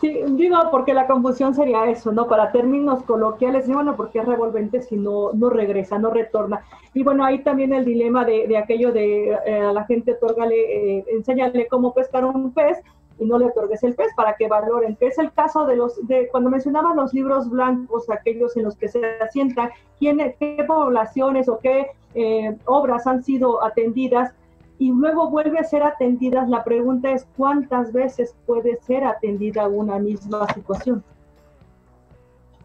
Sí, digo, porque la confusión sería eso, ¿no? Para términos coloquiales, bueno, porque es revolvente si no, no regresa, no retorna. Y bueno, ahí también el dilema de, de aquello de eh, a la gente otorgale, eh, enséñale cómo pescar un pez, y no le otorgues el pez para que valoren, que es el caso de los, de cuando mencionaba los libros blancos, aquellos en los que se asientan, quién, qué poblaciones o qué eh, obras han sido atendidas y luego vuelve a ser atendidas, la pregunta es cuántas veces puede ser atendida una misma situación.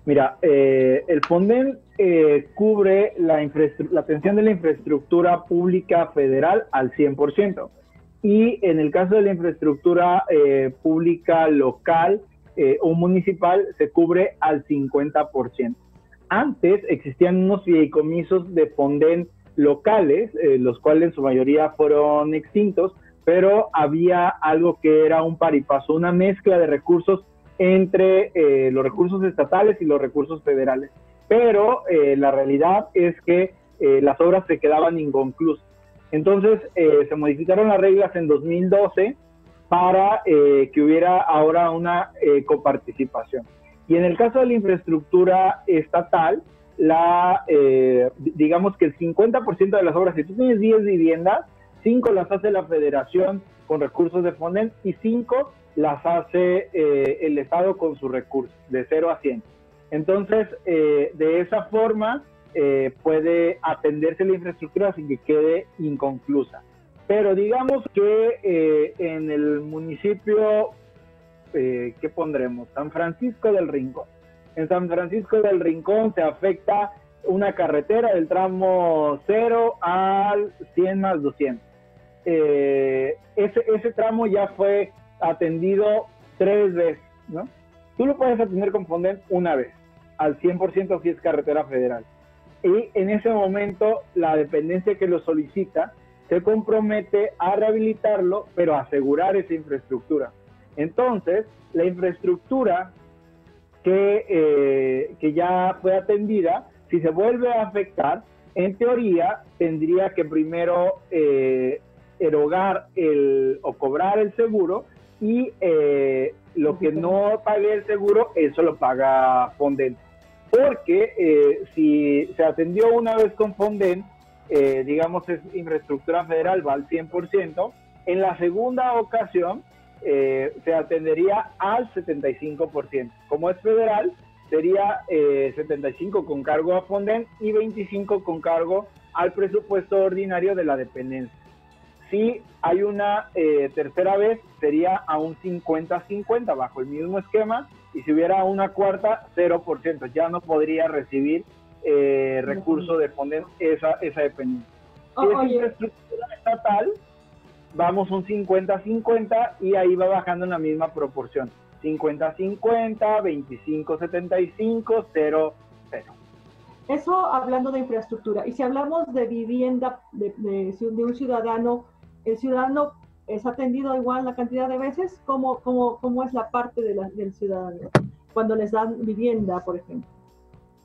Mira, eh, el FONDEN eh, cubre la, la atención de la infraestructura pública federal al 100% y en el caso de la infraestructura eh, pública local eh, o municipal se cubre al 50%. Antes existían unos fideicomisos de Fonden locales, eh, los cuales en su mayoría fueron extintos, pero había algo que era un paripaso, una mezcla de recursos entre los recursos estatales y los recursos federales. Pero la realidad es que las obras se quedaban inconclusas Entonces eh, se modificaron las reglas en 2012 para eh, que hubiera ahora una eh, coparticipación. Y en el caso de la infraestructura estatal, la, digamos que el 50% de las obras, si tú tienes 10 viviendas, 5 las hace la federación con recursos de Fonden y 5 las hace el Estado con sus recursos, de 0 a 100. Entonces, de esa forma, eh, puede atenderse la infraestructura sin que quede inconclusa. Pero digamos que eh, en el municipio, eh, ¿qué pondremos? San Francisco del Rincón. En San Francisco del Rincón se afecta una carretera del tramo 0 al 100 más 200. ese, ese tramo ya fue atendido tres veces, ¿no? Tú lo puedes atender con Fonden una vez, al 100% si es carretera federal y en ese momento la dependencia que lo solicita se compromete a rehabilitarlo, pero a asegurar esa infraestructura. Entonces, la infraestructura que, eh, que ya fue atendida, si se vuelve a afectar, en teoría tendría que primero eh, erogar el, o cobrar el seguro y eh, lo que no pague el seguro, eso lo paga Fonden porque eh, si se atendió una vez con Fonden, eh, digamos es infraestructura federal, va al 100%, en la segunda ocasión eh, se atendería al 75%. Como es federal, sería 75 con cargo a Fonden y 25 con cargo al presupuesto ordinario de la dependencia. Si hay una tercera vez, sería a un 50-50 bajo el mismo esquema y si hubiera una cuarta, 0%. Ya no podría recibir eh, recurso de Fonden esa, esa dependencia. si es infraestructura estatal, vamos un 50-50 y ahí va bajando en la misma proporción. 50-50, 25-75, 0-0. Eso hablando de infraestructura. Y si hablamos de vivienda de, de, de un ciudadano, el ciudadano es atendido igual la cantidad de veces? ¿Cómo, cómo, cómo es la parte de la, del ciudadano cuando les dan vivienda, por ejemplo?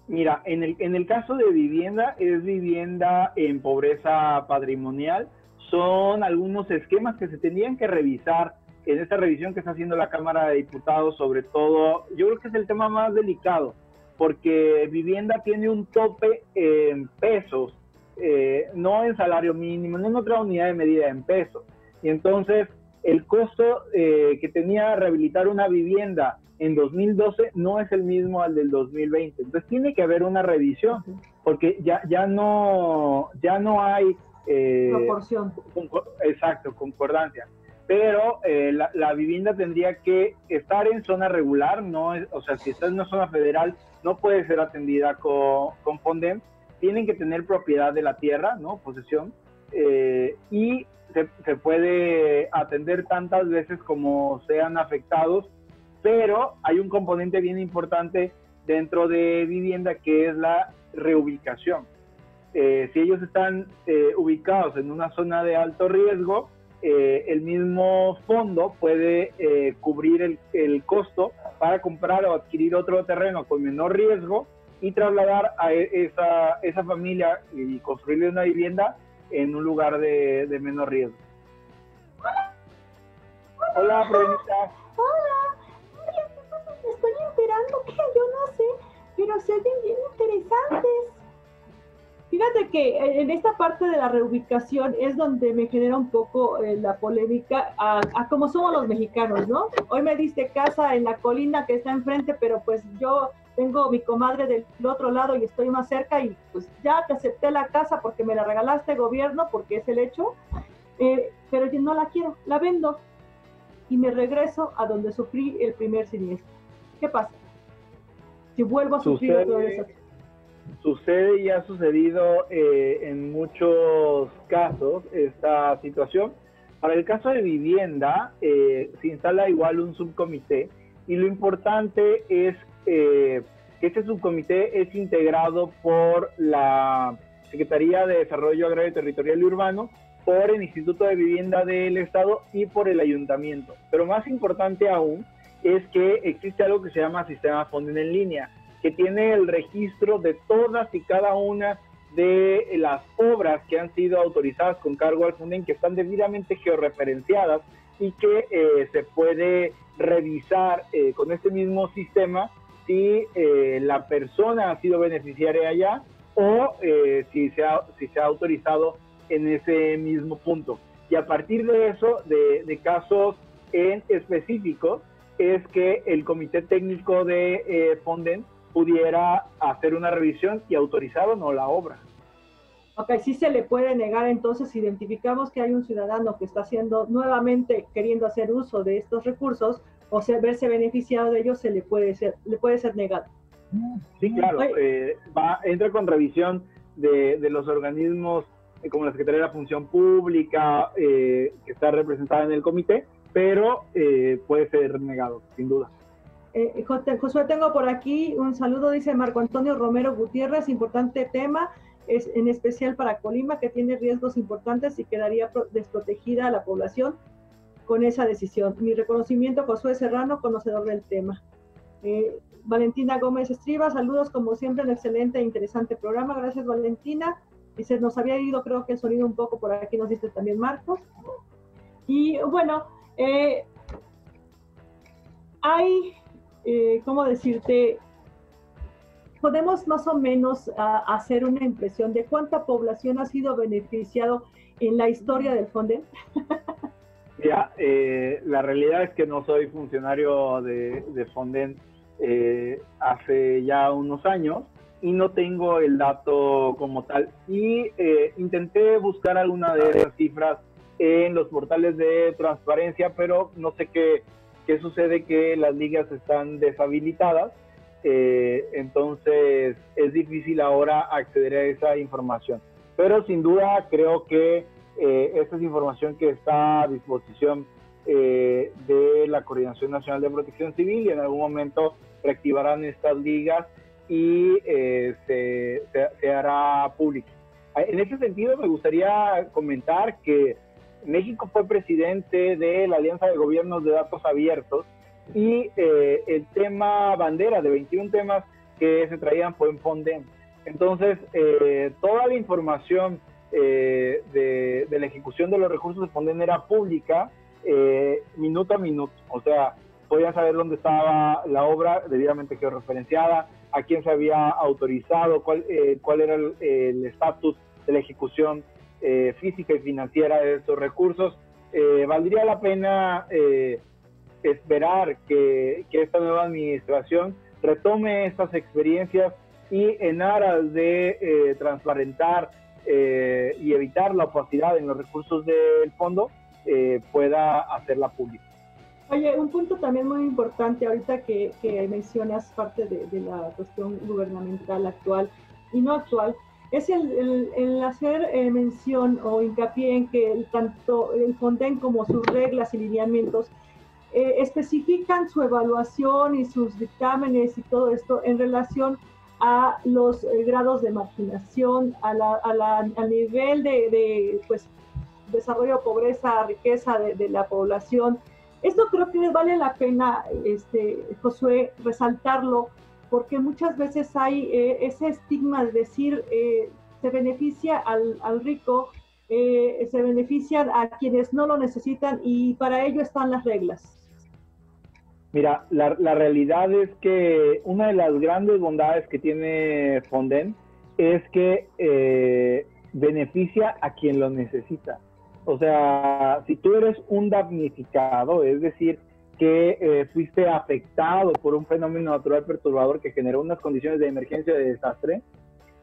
Mira, en el, en el caso de vivienda, es vivienda en pobreza patrimonial. Son algunos esquemas que se tendrían que revisar en esta revisión que está haciendo la Cámara de Diputados, sobre todo, yo creo que es el tema más delicado, porque vivienda tiene un tope en pesos, eh, no en salario mínimo, no en otra unidad de medida en pesos. Y entonces el costo eh, que tenía rehabilitar una vivienda en 2012 no es el mismo al del 2020. Entonces tiene que haber una revisión porque ya, ya, no, ya no hay... Eh, Proporción. exacto, concordancia. Pero eh, la, vivienda tendría que estar en zona regular, no o sea, si está en una zona federal, no puede ser atendida con, con Fondem. Tienen que tener propiedad de la tierra, ¿no? Posesión. y se, puede atender tantas veces como sean afectados, pero hay un componente bien importante dentro de vivienda que es la reubicación. Eh, si ellos están eh, ubicados en una zona de alto riesgo, eh, el mismo fondo puede cubrir el, costo para comprar o adquirir otro terreno con menor riesgo y trasladar a e, esa, esa familia y construirle una vivienda en un lugar de, de menos riesgo. Hola, Hola. Hola. Me estoy enterando que yo no sé, pero se ven bien interesantes. Fíjate que en esta parte de la reubicación es donde me genera un poco eh, la polémica a, a cómo somos los mexicanos, ¿no? Hoy me diste casa en la colina que está enfrente, pero pues yo tengo mi comadre del otro lado y estoy más cerca y pues ya te acepté la casa porque me la regalaste gobierno, porque es el hecho, eh, pero yo no la quiero, la vendo y me regreso a donde sufrí el primer siniestro. ¿Qué pasa? Si vuelvo a sufrir otra vez. Sucede y ha sucedido eh, en muchos casos esta situación. Para el caso de vivienda, eh, se instala igual un subcomité y lo importante es eh, este subcomité es integrado por la Secretaría de Desarrollo Agrario Territorial y Urbano, por el Instituto de Vivienda del Estado y por el Ayuntamiento. Pero más importante aún es que existe algo que se llama Sistema Fonden en línea, que tiene el registro de todas y cada una de las obras que han sido autorizadas con cargo al Fonden, que están debidamente georreferenciadas y que eh, se puede revisar eh, con este mismo sistema si eh, la persona ha sido beneficiaria allá o si, se ha, si se ha autorizado en ese mismo punto. Y a partir de eso, de, de casos en específico, es que el comité técnico de Fonden pudiera hacer una revisión y autorizar o no la obra. Ok, sí se le puede negar entonces, identificamos que hay un ciudadano que está haciendo nuevamente queriendo hacer uso de estos recursos o sea, verse beneficiado de ellos, se le puede ser, le puede ser negado. Sí, claro, eh, va, entra con revisión de, de los organismos eh, como la Secretaría de la Función Pública, eh, que está representada en el comité, pero puede ser negado, sin duda. Josué, tengo por aquí un saludo, dice Marco Antonio Romero Gutiérrez, importante tema es en especial para Colima, que tiene riesgos importantes y quedaría desprotegida a la población con esa decisión. Mi reconocimiento a Josué Serrano, conocedor del tema. Eh, Valentina Gómez Estriba, saludos como siempre, un excelente e interesante programa. Gracias, Valentina. Y se nos había ido, creo que el sonido un poco por aquí, nos dice también Marcos. Y bueno, eh, hay, eh, ¿cómo decirte? podemos más o menos ah, hacer una impresión de cuánta población ha sido beneficiado en la historia del Fonden? *laughs* Ya, eh, la realidad es que no soy funcionario de, de Fonden eh, hace ya unos años y no tengo el dato como tal. Y eh, intenté buscar alguna de esas cifras en los portales de transparencia, pero no sé qué, qué sucede que las ligas están deshabilitadas eh, entonces es difícil ahora acceder a esa información. Pero sin duda creo que eh, esta es información que está a disposición eh, de la Coordinación Nacional de Protección Civil y en algún momento reactivarán estas ligas y se, se, hará público. En ese sentido me gustaría comentar que México fue presidente de la Alianza de Gobiernos de Datos Abiertos y eh, el tema bandera de 21 temas que se traían fue en Fonden. Entonces, eh, toda la información eh, de, la ejecución de los recursos de Fonden era pública minuto a minuto. O sea, podían saber dónde estaba la obra debidamente georreferenciada, a quién se había autorizado, cuál, cuál era el estatus de la ejecución física y financiera de estos recursos. valdría la pena esperar que, esta nueva administración retome estas experiencias y en aras de eh, transparentar eh, y evitar la opacidad en los recursos del fondo, eh, pueda hacerla pública. Oye, un punto también muy importante ahorita que, mencionas parte de, la cuestión gubernamental actual y no actual, es el, el, hacer mención o hincapié en que tanto el Fonden como sus reglas y lineamientos eh, especifican su evaluación y sus dictámenes y todo esto en relación a los eh, grados de marginación, a la, al nivel de, pues, desarrollo, pobreza, riqueza de, la población. Esto creo que vale la pena, este, Josué, resaltarlo, porque muchas veces hay eh, ese estigma de decir se beneficia al, al rico, se benefician a quienes no lo necesitan y para ello están las reglas. Mira, la, realidad es que una de las grandes bondades que tiene Fonden es que eh, beneficia a quien lo necesita. O sea, si tú eres un damnificado, es decir, que eh, fuiste afectado por un fenómeno natural perturbador que generó unas condiciones de emergencia o de desastre,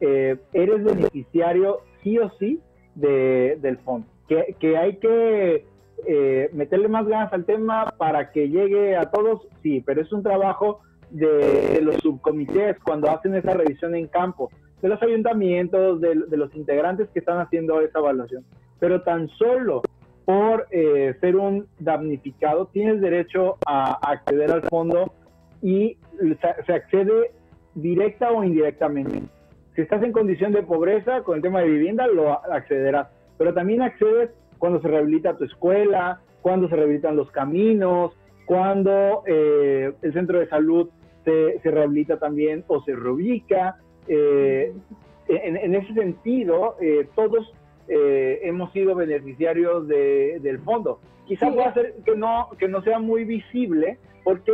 eh, eres beneficiario sí o sí del fondo. Que hay que eh, meterle más ganas al tema para que llegue a todos, sí, pero es un trabajo de, los subcomités cuando hacen esa revisión en campo, de los ayuntamientos, de, los integrantes que están haciendo esa evaluación. Pero tan solo por eh, ser un damnificado tienes derecho a, acceder al fondo y se, se accede directa o indirectamente. Si estás en condición de pobreza con el tema de vivienda, lo accederás, pero también accedes cuando se rehabilita tu escuela, cuando se rehabilitan los caminos, cuando eh, el centro de salud se, rehabilita también o se reubica. Eh, en, ese sentido, eh, todos eh, hemos sido beneficiarios del fondo. Quizás pueda ser que no, que no sea muy visible porque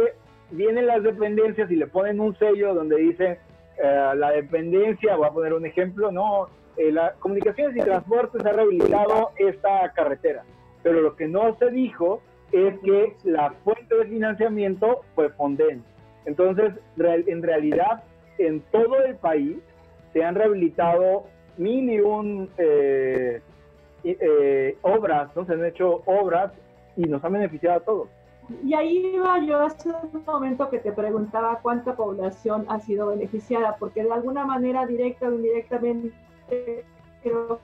vienen las dependencias y le ponen un sello donde dice eh, la dependencia, voy a poner un ejemplo, no, la Comunicaciones y Transportes ha rehabilitado esta carretera, pero lo que no se dijo es que la fuente de financiamiento fue Fonden. Entonces, en realidad, en todo el país se han rehabilitado mil y un eh, eh, obras, ¿no? se han hecho obras y nos han beneficiado a todos. Y ahí iba yo hace un momento que te preguntaba cuánta población ha sido beneficiada, porque de alguna manera, directa o indirectamente, creo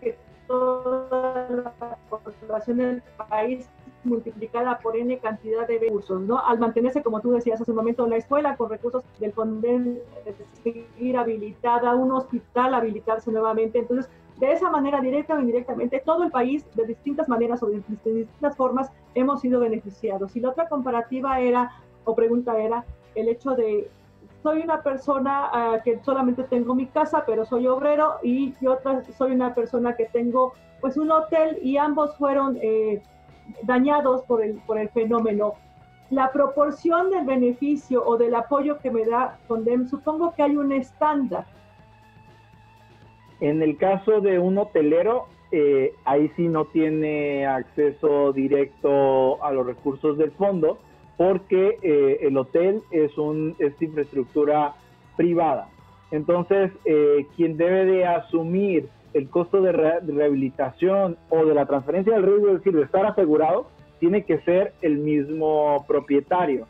que toda la población del país multiplicada por n cantidad de recursos, ¿no? Al mantenerse, como tú decías hace un momento, la escuela con recursos del Fonden, seguir habilitada, un hospital habilitarse nuevamente, entonces de esa manera, directa o indirectamente, todo el país, de distintas maneras o de distintas formas, hemos sido beneficiados. Y la otra comparativa era, o pregunta era, el hecho de, soy una persona ah, que solamente tengo mi casa, pero soy obrero, y yo otra, soy una persona que tengo pues un hotel, y ambos fueron eh, dañados por el, por el fenómeno. La proporción del beneficio o del apoyo que me da Condem, supongo que hay un estándar. En el caso de un hotelero, eh, ahí sí no tiene acceso directo a los recursos del fondo porque eh, el hotel es, un, es infraestructura privada. Entonces, eh, quien debe de asumir el costo de, rehabilitación o de la transferencia del riesgo, es decir, de estar asegurado, tiene que ser el mismo propietario.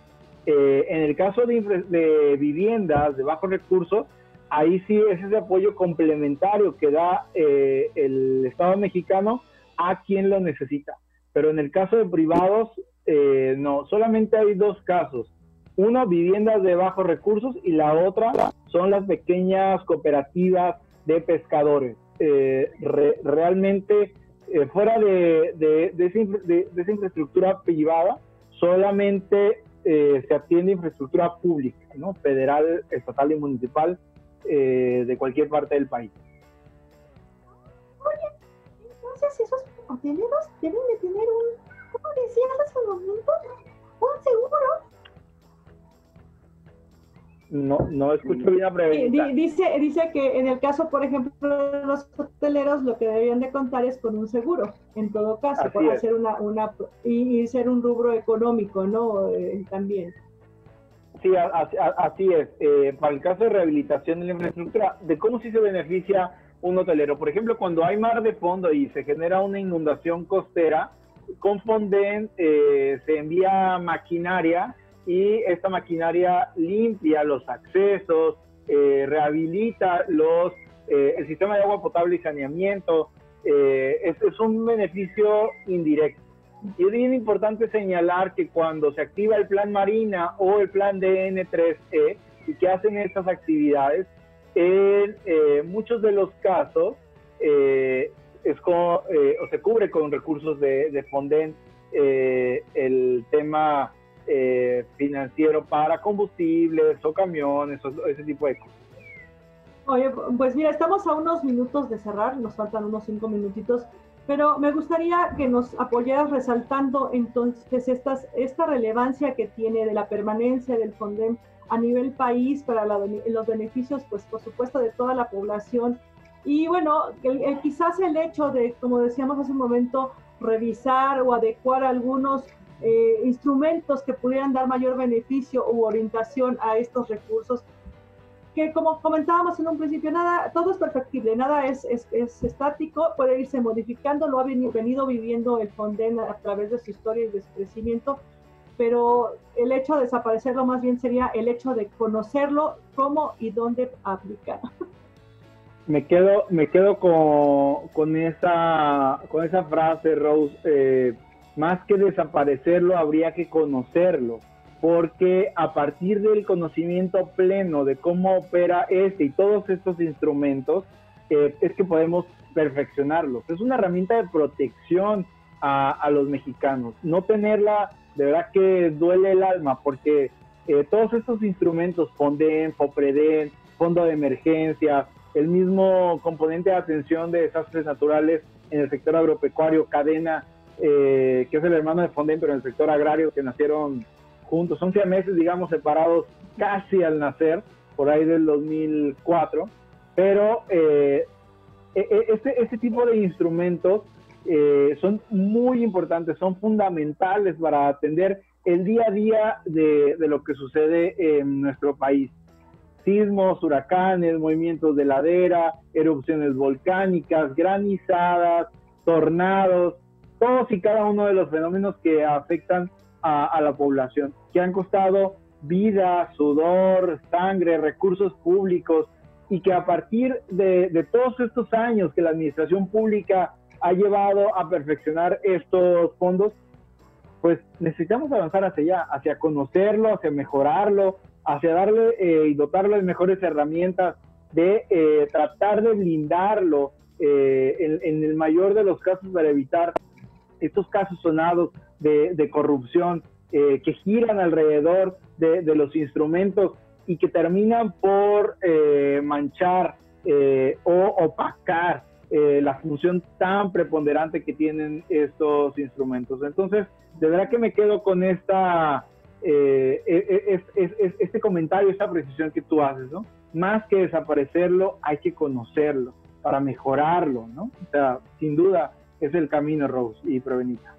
Eh, en el caso de, viviendas de bajos recursos, ahí sí es ese apoyo complementario que da eh, el Estado mexicano a quien lo necesita. Pero en el caso de privados, eh, no, solamente hay dos casos. Uno, viviendas de bajos recursos y la otra son las pequeñas cooperativas de pescadores. Eh, realmente eh, fuera de, de, esa, infraestructura privada, solamente eh, se atiende infraestructura pública, ¿no? federal, estatal y municipal de cualquier parte del país. Oye, entonces esos hoteleros deben de tener un, ¿cómo decías hace un momento? Un seguro no, no escucho bien la pregunta. Dice, dice que en el caso, por ejemplo, de los hoteleros, lo que deberían de contar es con un seguro, en todo caso, para hacer una, una y, ser un rubro económico, ¿no? Eh, también. Sí, así, es. Eh, para el caso de rehabilitación de la infraestructura, de cómo sí se beneficia un hotelero. Por ejemplo, cuando hay mar de fondo y se genera una inundación costera, con Fonden eh, se envía maquinaria y esta maquinaria limpia los accesos, eh, rehabilita los, eh, el sistema de agua potable y saneamiento. Eh, es, es, un beneficio indirecto. Y es bien importante señalar que cuando se activa el plan Marina o el plan DN3E y que hacen estas actividades, en muchos de los casos con, o se cubre con recursos de, de Fonden el tema eh, financiero para combustibles o camiones o ese tipo de cosas. Oye, pues mira, estamos a unos minutos de cerrar, nos faltan unos cinco minutitos, pero me gustaría que nos apoyaras resaltando entonces estas, esta relevancia que tiene de la permanencia del FONDEM a nivel país para los beneficios, pues por supuesto, de toda la población. Y bueno, quizás el hecho de, como decíamos hace un momento, revisar o adecuar algunos eh, instrumentos que pudieran dar mayor beneficio u orientación a estos recursos, que como comentábamos en un principio, nada, todo es perfectible, nada es, es, estático, puede irse modificando, lo ha venido viviendo el Fonden a través de su historia y de su crecimiento, pero el hecho de desaparecerlo más bien sería el hecho de conocerlo, cómo y dónde aplicar. Me quedo, me quedo con, con, esa, con esa frase, Rose. Eh, más que desaparecerlo, habría que conocerlo, porque a partir del conocimiento pleno de cómo opera este y todos estos instrumentos, eh, es que podemos perfeccionarlos. Es una herramienta de protección a, los mexicanos. No tenerla, de verdad que duele el alma, porque eh, todos estos instrumentos, FONDEN, FOPREDEN, Fondo de Emergencia, el mismo componente de atención de desastres naturales en el sector agropecuario, Cadena, eh, que es el hermano de Fonden, pero en el sector agrario, que nacieron juntos, 11 meses, digamos, separados casi al nacer, por ahí del 2004, pero eh, e, e, este, este tipo de instrumentos eh, son muy importantes, son fundamentales para atender el día a día de, de, lo que sucede en nuestro país. Sismos, huracanes, movimientos de ladera, erupciones volcánicas, granizadas, tornados, todos y cada uno de los fenómenos que afectan a, a la población, que han costado vida, sudor, sangre, recursos públicos, y que a partir de, de, todos estos años que la administración pública ha llevado a perfeccionar estos fondos, pues necesitamos avanzar hacia allá, hacia conocerlo, hacia mejorarlo, hacia darle eh, y dotarlo de mejores herramientas, de eh, tratar de blindarlo eh, en, en, el mayor de los casos para evitar estos casos sonados de, de corrupción eh, que giran alrededor de, de, los instrumentos y que terminan por eh, manchar eh, o opacar la función tan preponderante que tienen estos instrumentos. Entonces, de verdad que me quedo con esta, es, es, es, este comentario, esta precisión que tú haces, ¿no? Más que desaparecerlo, hay que conocerlo para mejorarlo, ¿no? O sea, sin duda es el camino, Rose y Provenita.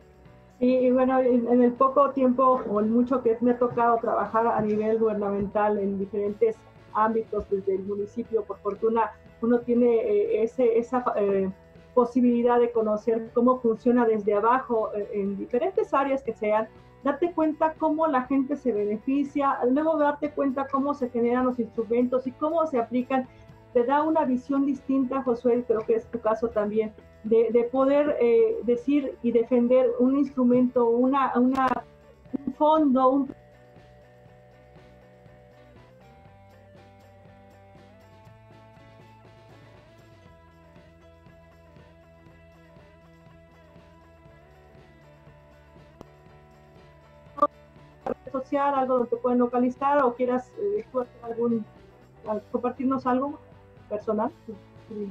Y, bueno, en, en, el poco tiempo o el mucho que me ha tocado trabajar a nivel gubernamental en diferentes ámbitos desde el municipio, por fortuna uno tiene eh, esa eh, posibilidad de conocer cómo funciona desde abajo eh, en diferentes áreas que sean, darte cuenta cómo la gente se beneficia, luego darte cuenta cómo se generan los instrumentos y cómo se aplican, te da una visión distinta, Josué, creo que es tu caso también, de, de poder decir y defender un instrumento, una, un fondo, un social, algo donde te pueden localizar o quieras eh, compartirnos algo personal.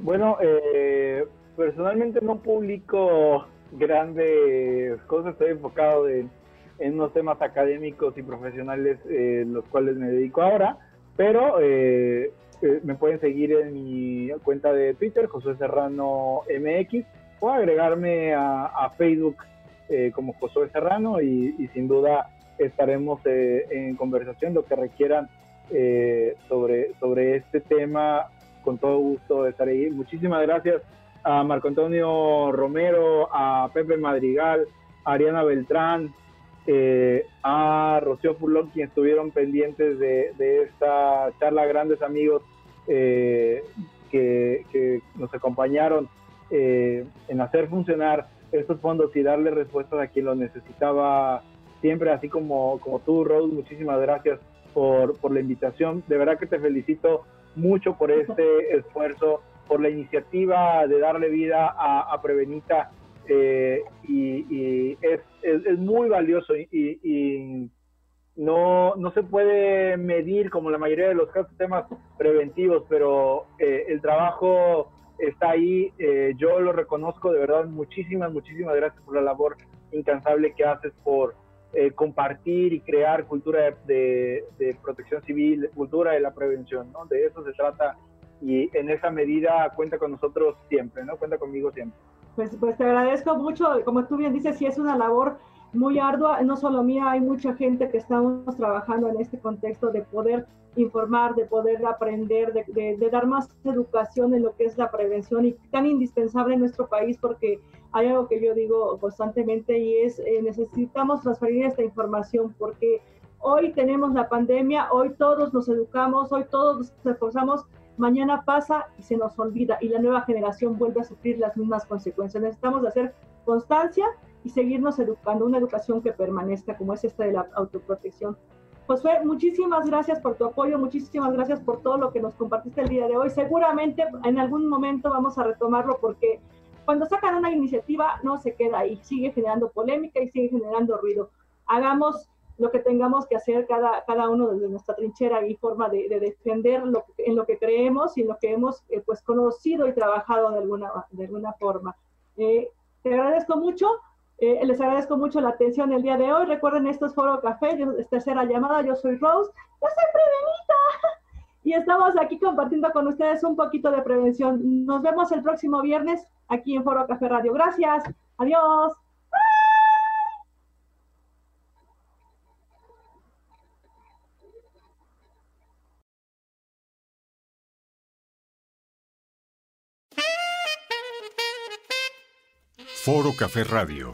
Bueno, eh, personalmente no publico grandes cosas, estoy enfocado en, en unos temas académicos y profesionales, eh, los cuales me dedico ahora, pero eh, eh, me pueden seguir en mi cuenta de Twitter, José Serrano MX, o agregarme a, Facebook eh, como José Serrano y, sin duda estaremos eh, en conversación, lo que requieran sobre, sobre este tema, con todo gusto estaré ahí. Muchísimas gracias a Marco Antonio Romero, a Pepe Madrigal, a Ariana Beltrán, eh, a Rocío Fulón, quienes estuvieron pendientes de, de esta charla, grandes amigos eh, que, que, nos acompañaron eh, en hacer funcionar estos fondos y darle respuestas a quien lo necesitaba siempre, así como, como tú, Rose, muchísimas gracias por, por la invitación. De verdad que te felicito mucho por este *laughs* esfuerzo por la iniciativa de darle vida a, a Prevenita eh, y, y es, es, es, muy valioso y, y, no, no se puede medir como la mayoría de los casos temas preventivos, pero eh, el trabajo está ahí, eh, yo lo reconozco de verdad, muchísimas, muchísimas gracias por la labor incansable que haces por eh, compartir y crear cultura de, de, de, protección civil, cultura de la prevención, ¿no? De eso se trata y en esa medida cuenta con nosotros siempre, ¿no? Cuenta conmigo siempre. Pues, pues te agradezco mucho, como tú bien dices, sí es una labor muy ardua, no solo mía, hay mucha gente que estamos trabajando en este contexto de poder informar, de poder aprender, de, de, de, dar más educación en lo que es la prevención y tan indispensable en nuestro país porque hay algo que yo digo constantemente y es eh, necesitamos transferir esta información porque hoy tenemos la pandemia, hoy todos nos educamos, hoy todos nos esforzamos mañana pasa y se nos olvida y la nueva generación vuelve a sufrir las mismas consecuencias. Necesitamos hacer constancia y seguirnos educando, una educación que permanezca como es esta de la autoprotección. Josué, muchísimas gracias por tu apoyo, muchísimas gracias por todo lo que nos compartiste el día de hoy. Seguramente en algún momento vamos a retomarlo porque cuando sacan una iniciativa no se queda ahí, sigue generando polémica y sigue generando ruido. Hagamos lo que tengamos que hacer cada, cada uno desde nuestra trinchera y forma de, defender lo, en lo que creemos y en lo que hemos eh, pues conocido y trabajado de alguna, de alguna forma. Eh, te agradezco mucho. Eh, les agradezco mucho la atención el día de hoy. Recuerden, esto es Foro Café, es tercera llamada. Yo soy Rose. Yo soy Prevenita. Y estamos aquí compartiendo con ustedes un poquito de prevención. Nos vemos el próximo viernes aquí en Foro Café Radio. Gracias. Adiós. Foro Café Radio